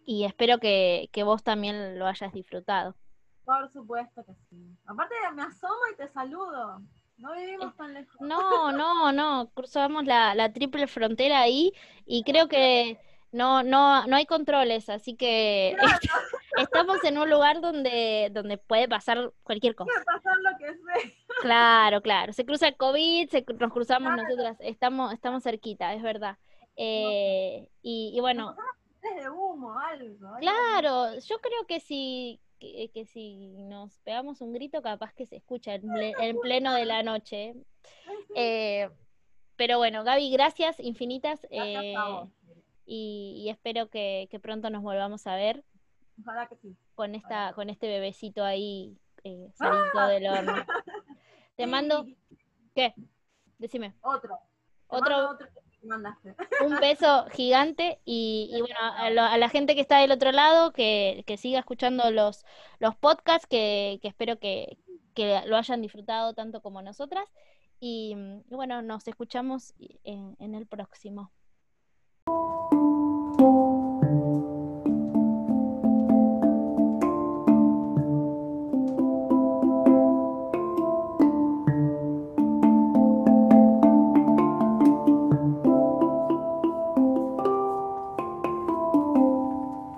y espero que, que vos también lo hayas disfrutado. Por supuesto que sí. Aparte me asomo y te saludo. No vivimos tan lejos. No, no, no, cruzamos la, la triple frontera ahí y creo que no, no, no hay controles, así que estamos en un lugar donde, donde puede pasar cualquier cosa. Puede pasar lo que sea. Claro, claro. Se cruza el COVID, se, nos cruzamos nosotras, estamos, estamos cerquita, es verdad. Eh, y, y bueno, Es de humo, algo. algo. claro, yo creo que si, que, que si nos pegamos un grito, capaz que se escucha en, ple- en pleno de la noche. Eh, pero bueno, Gaby, gracias infinitas eh, y, y espero que, que pronto nos volvamos a ver Ojalá que sí. con esta, con este bebecito ahí eh, saliendo del horno. Te mando, ¿qué? Decime. Otro. Te Otro- mandaste. Un beso gigante y, y bueno, a, lo- a la gente que está del otro lado, que, que siga escuchando los, los podcasts, que, que espero que, que lo hayan disfrutado tanto como nosotras. Y, y bueno, nos escuchamos en, en el próximo.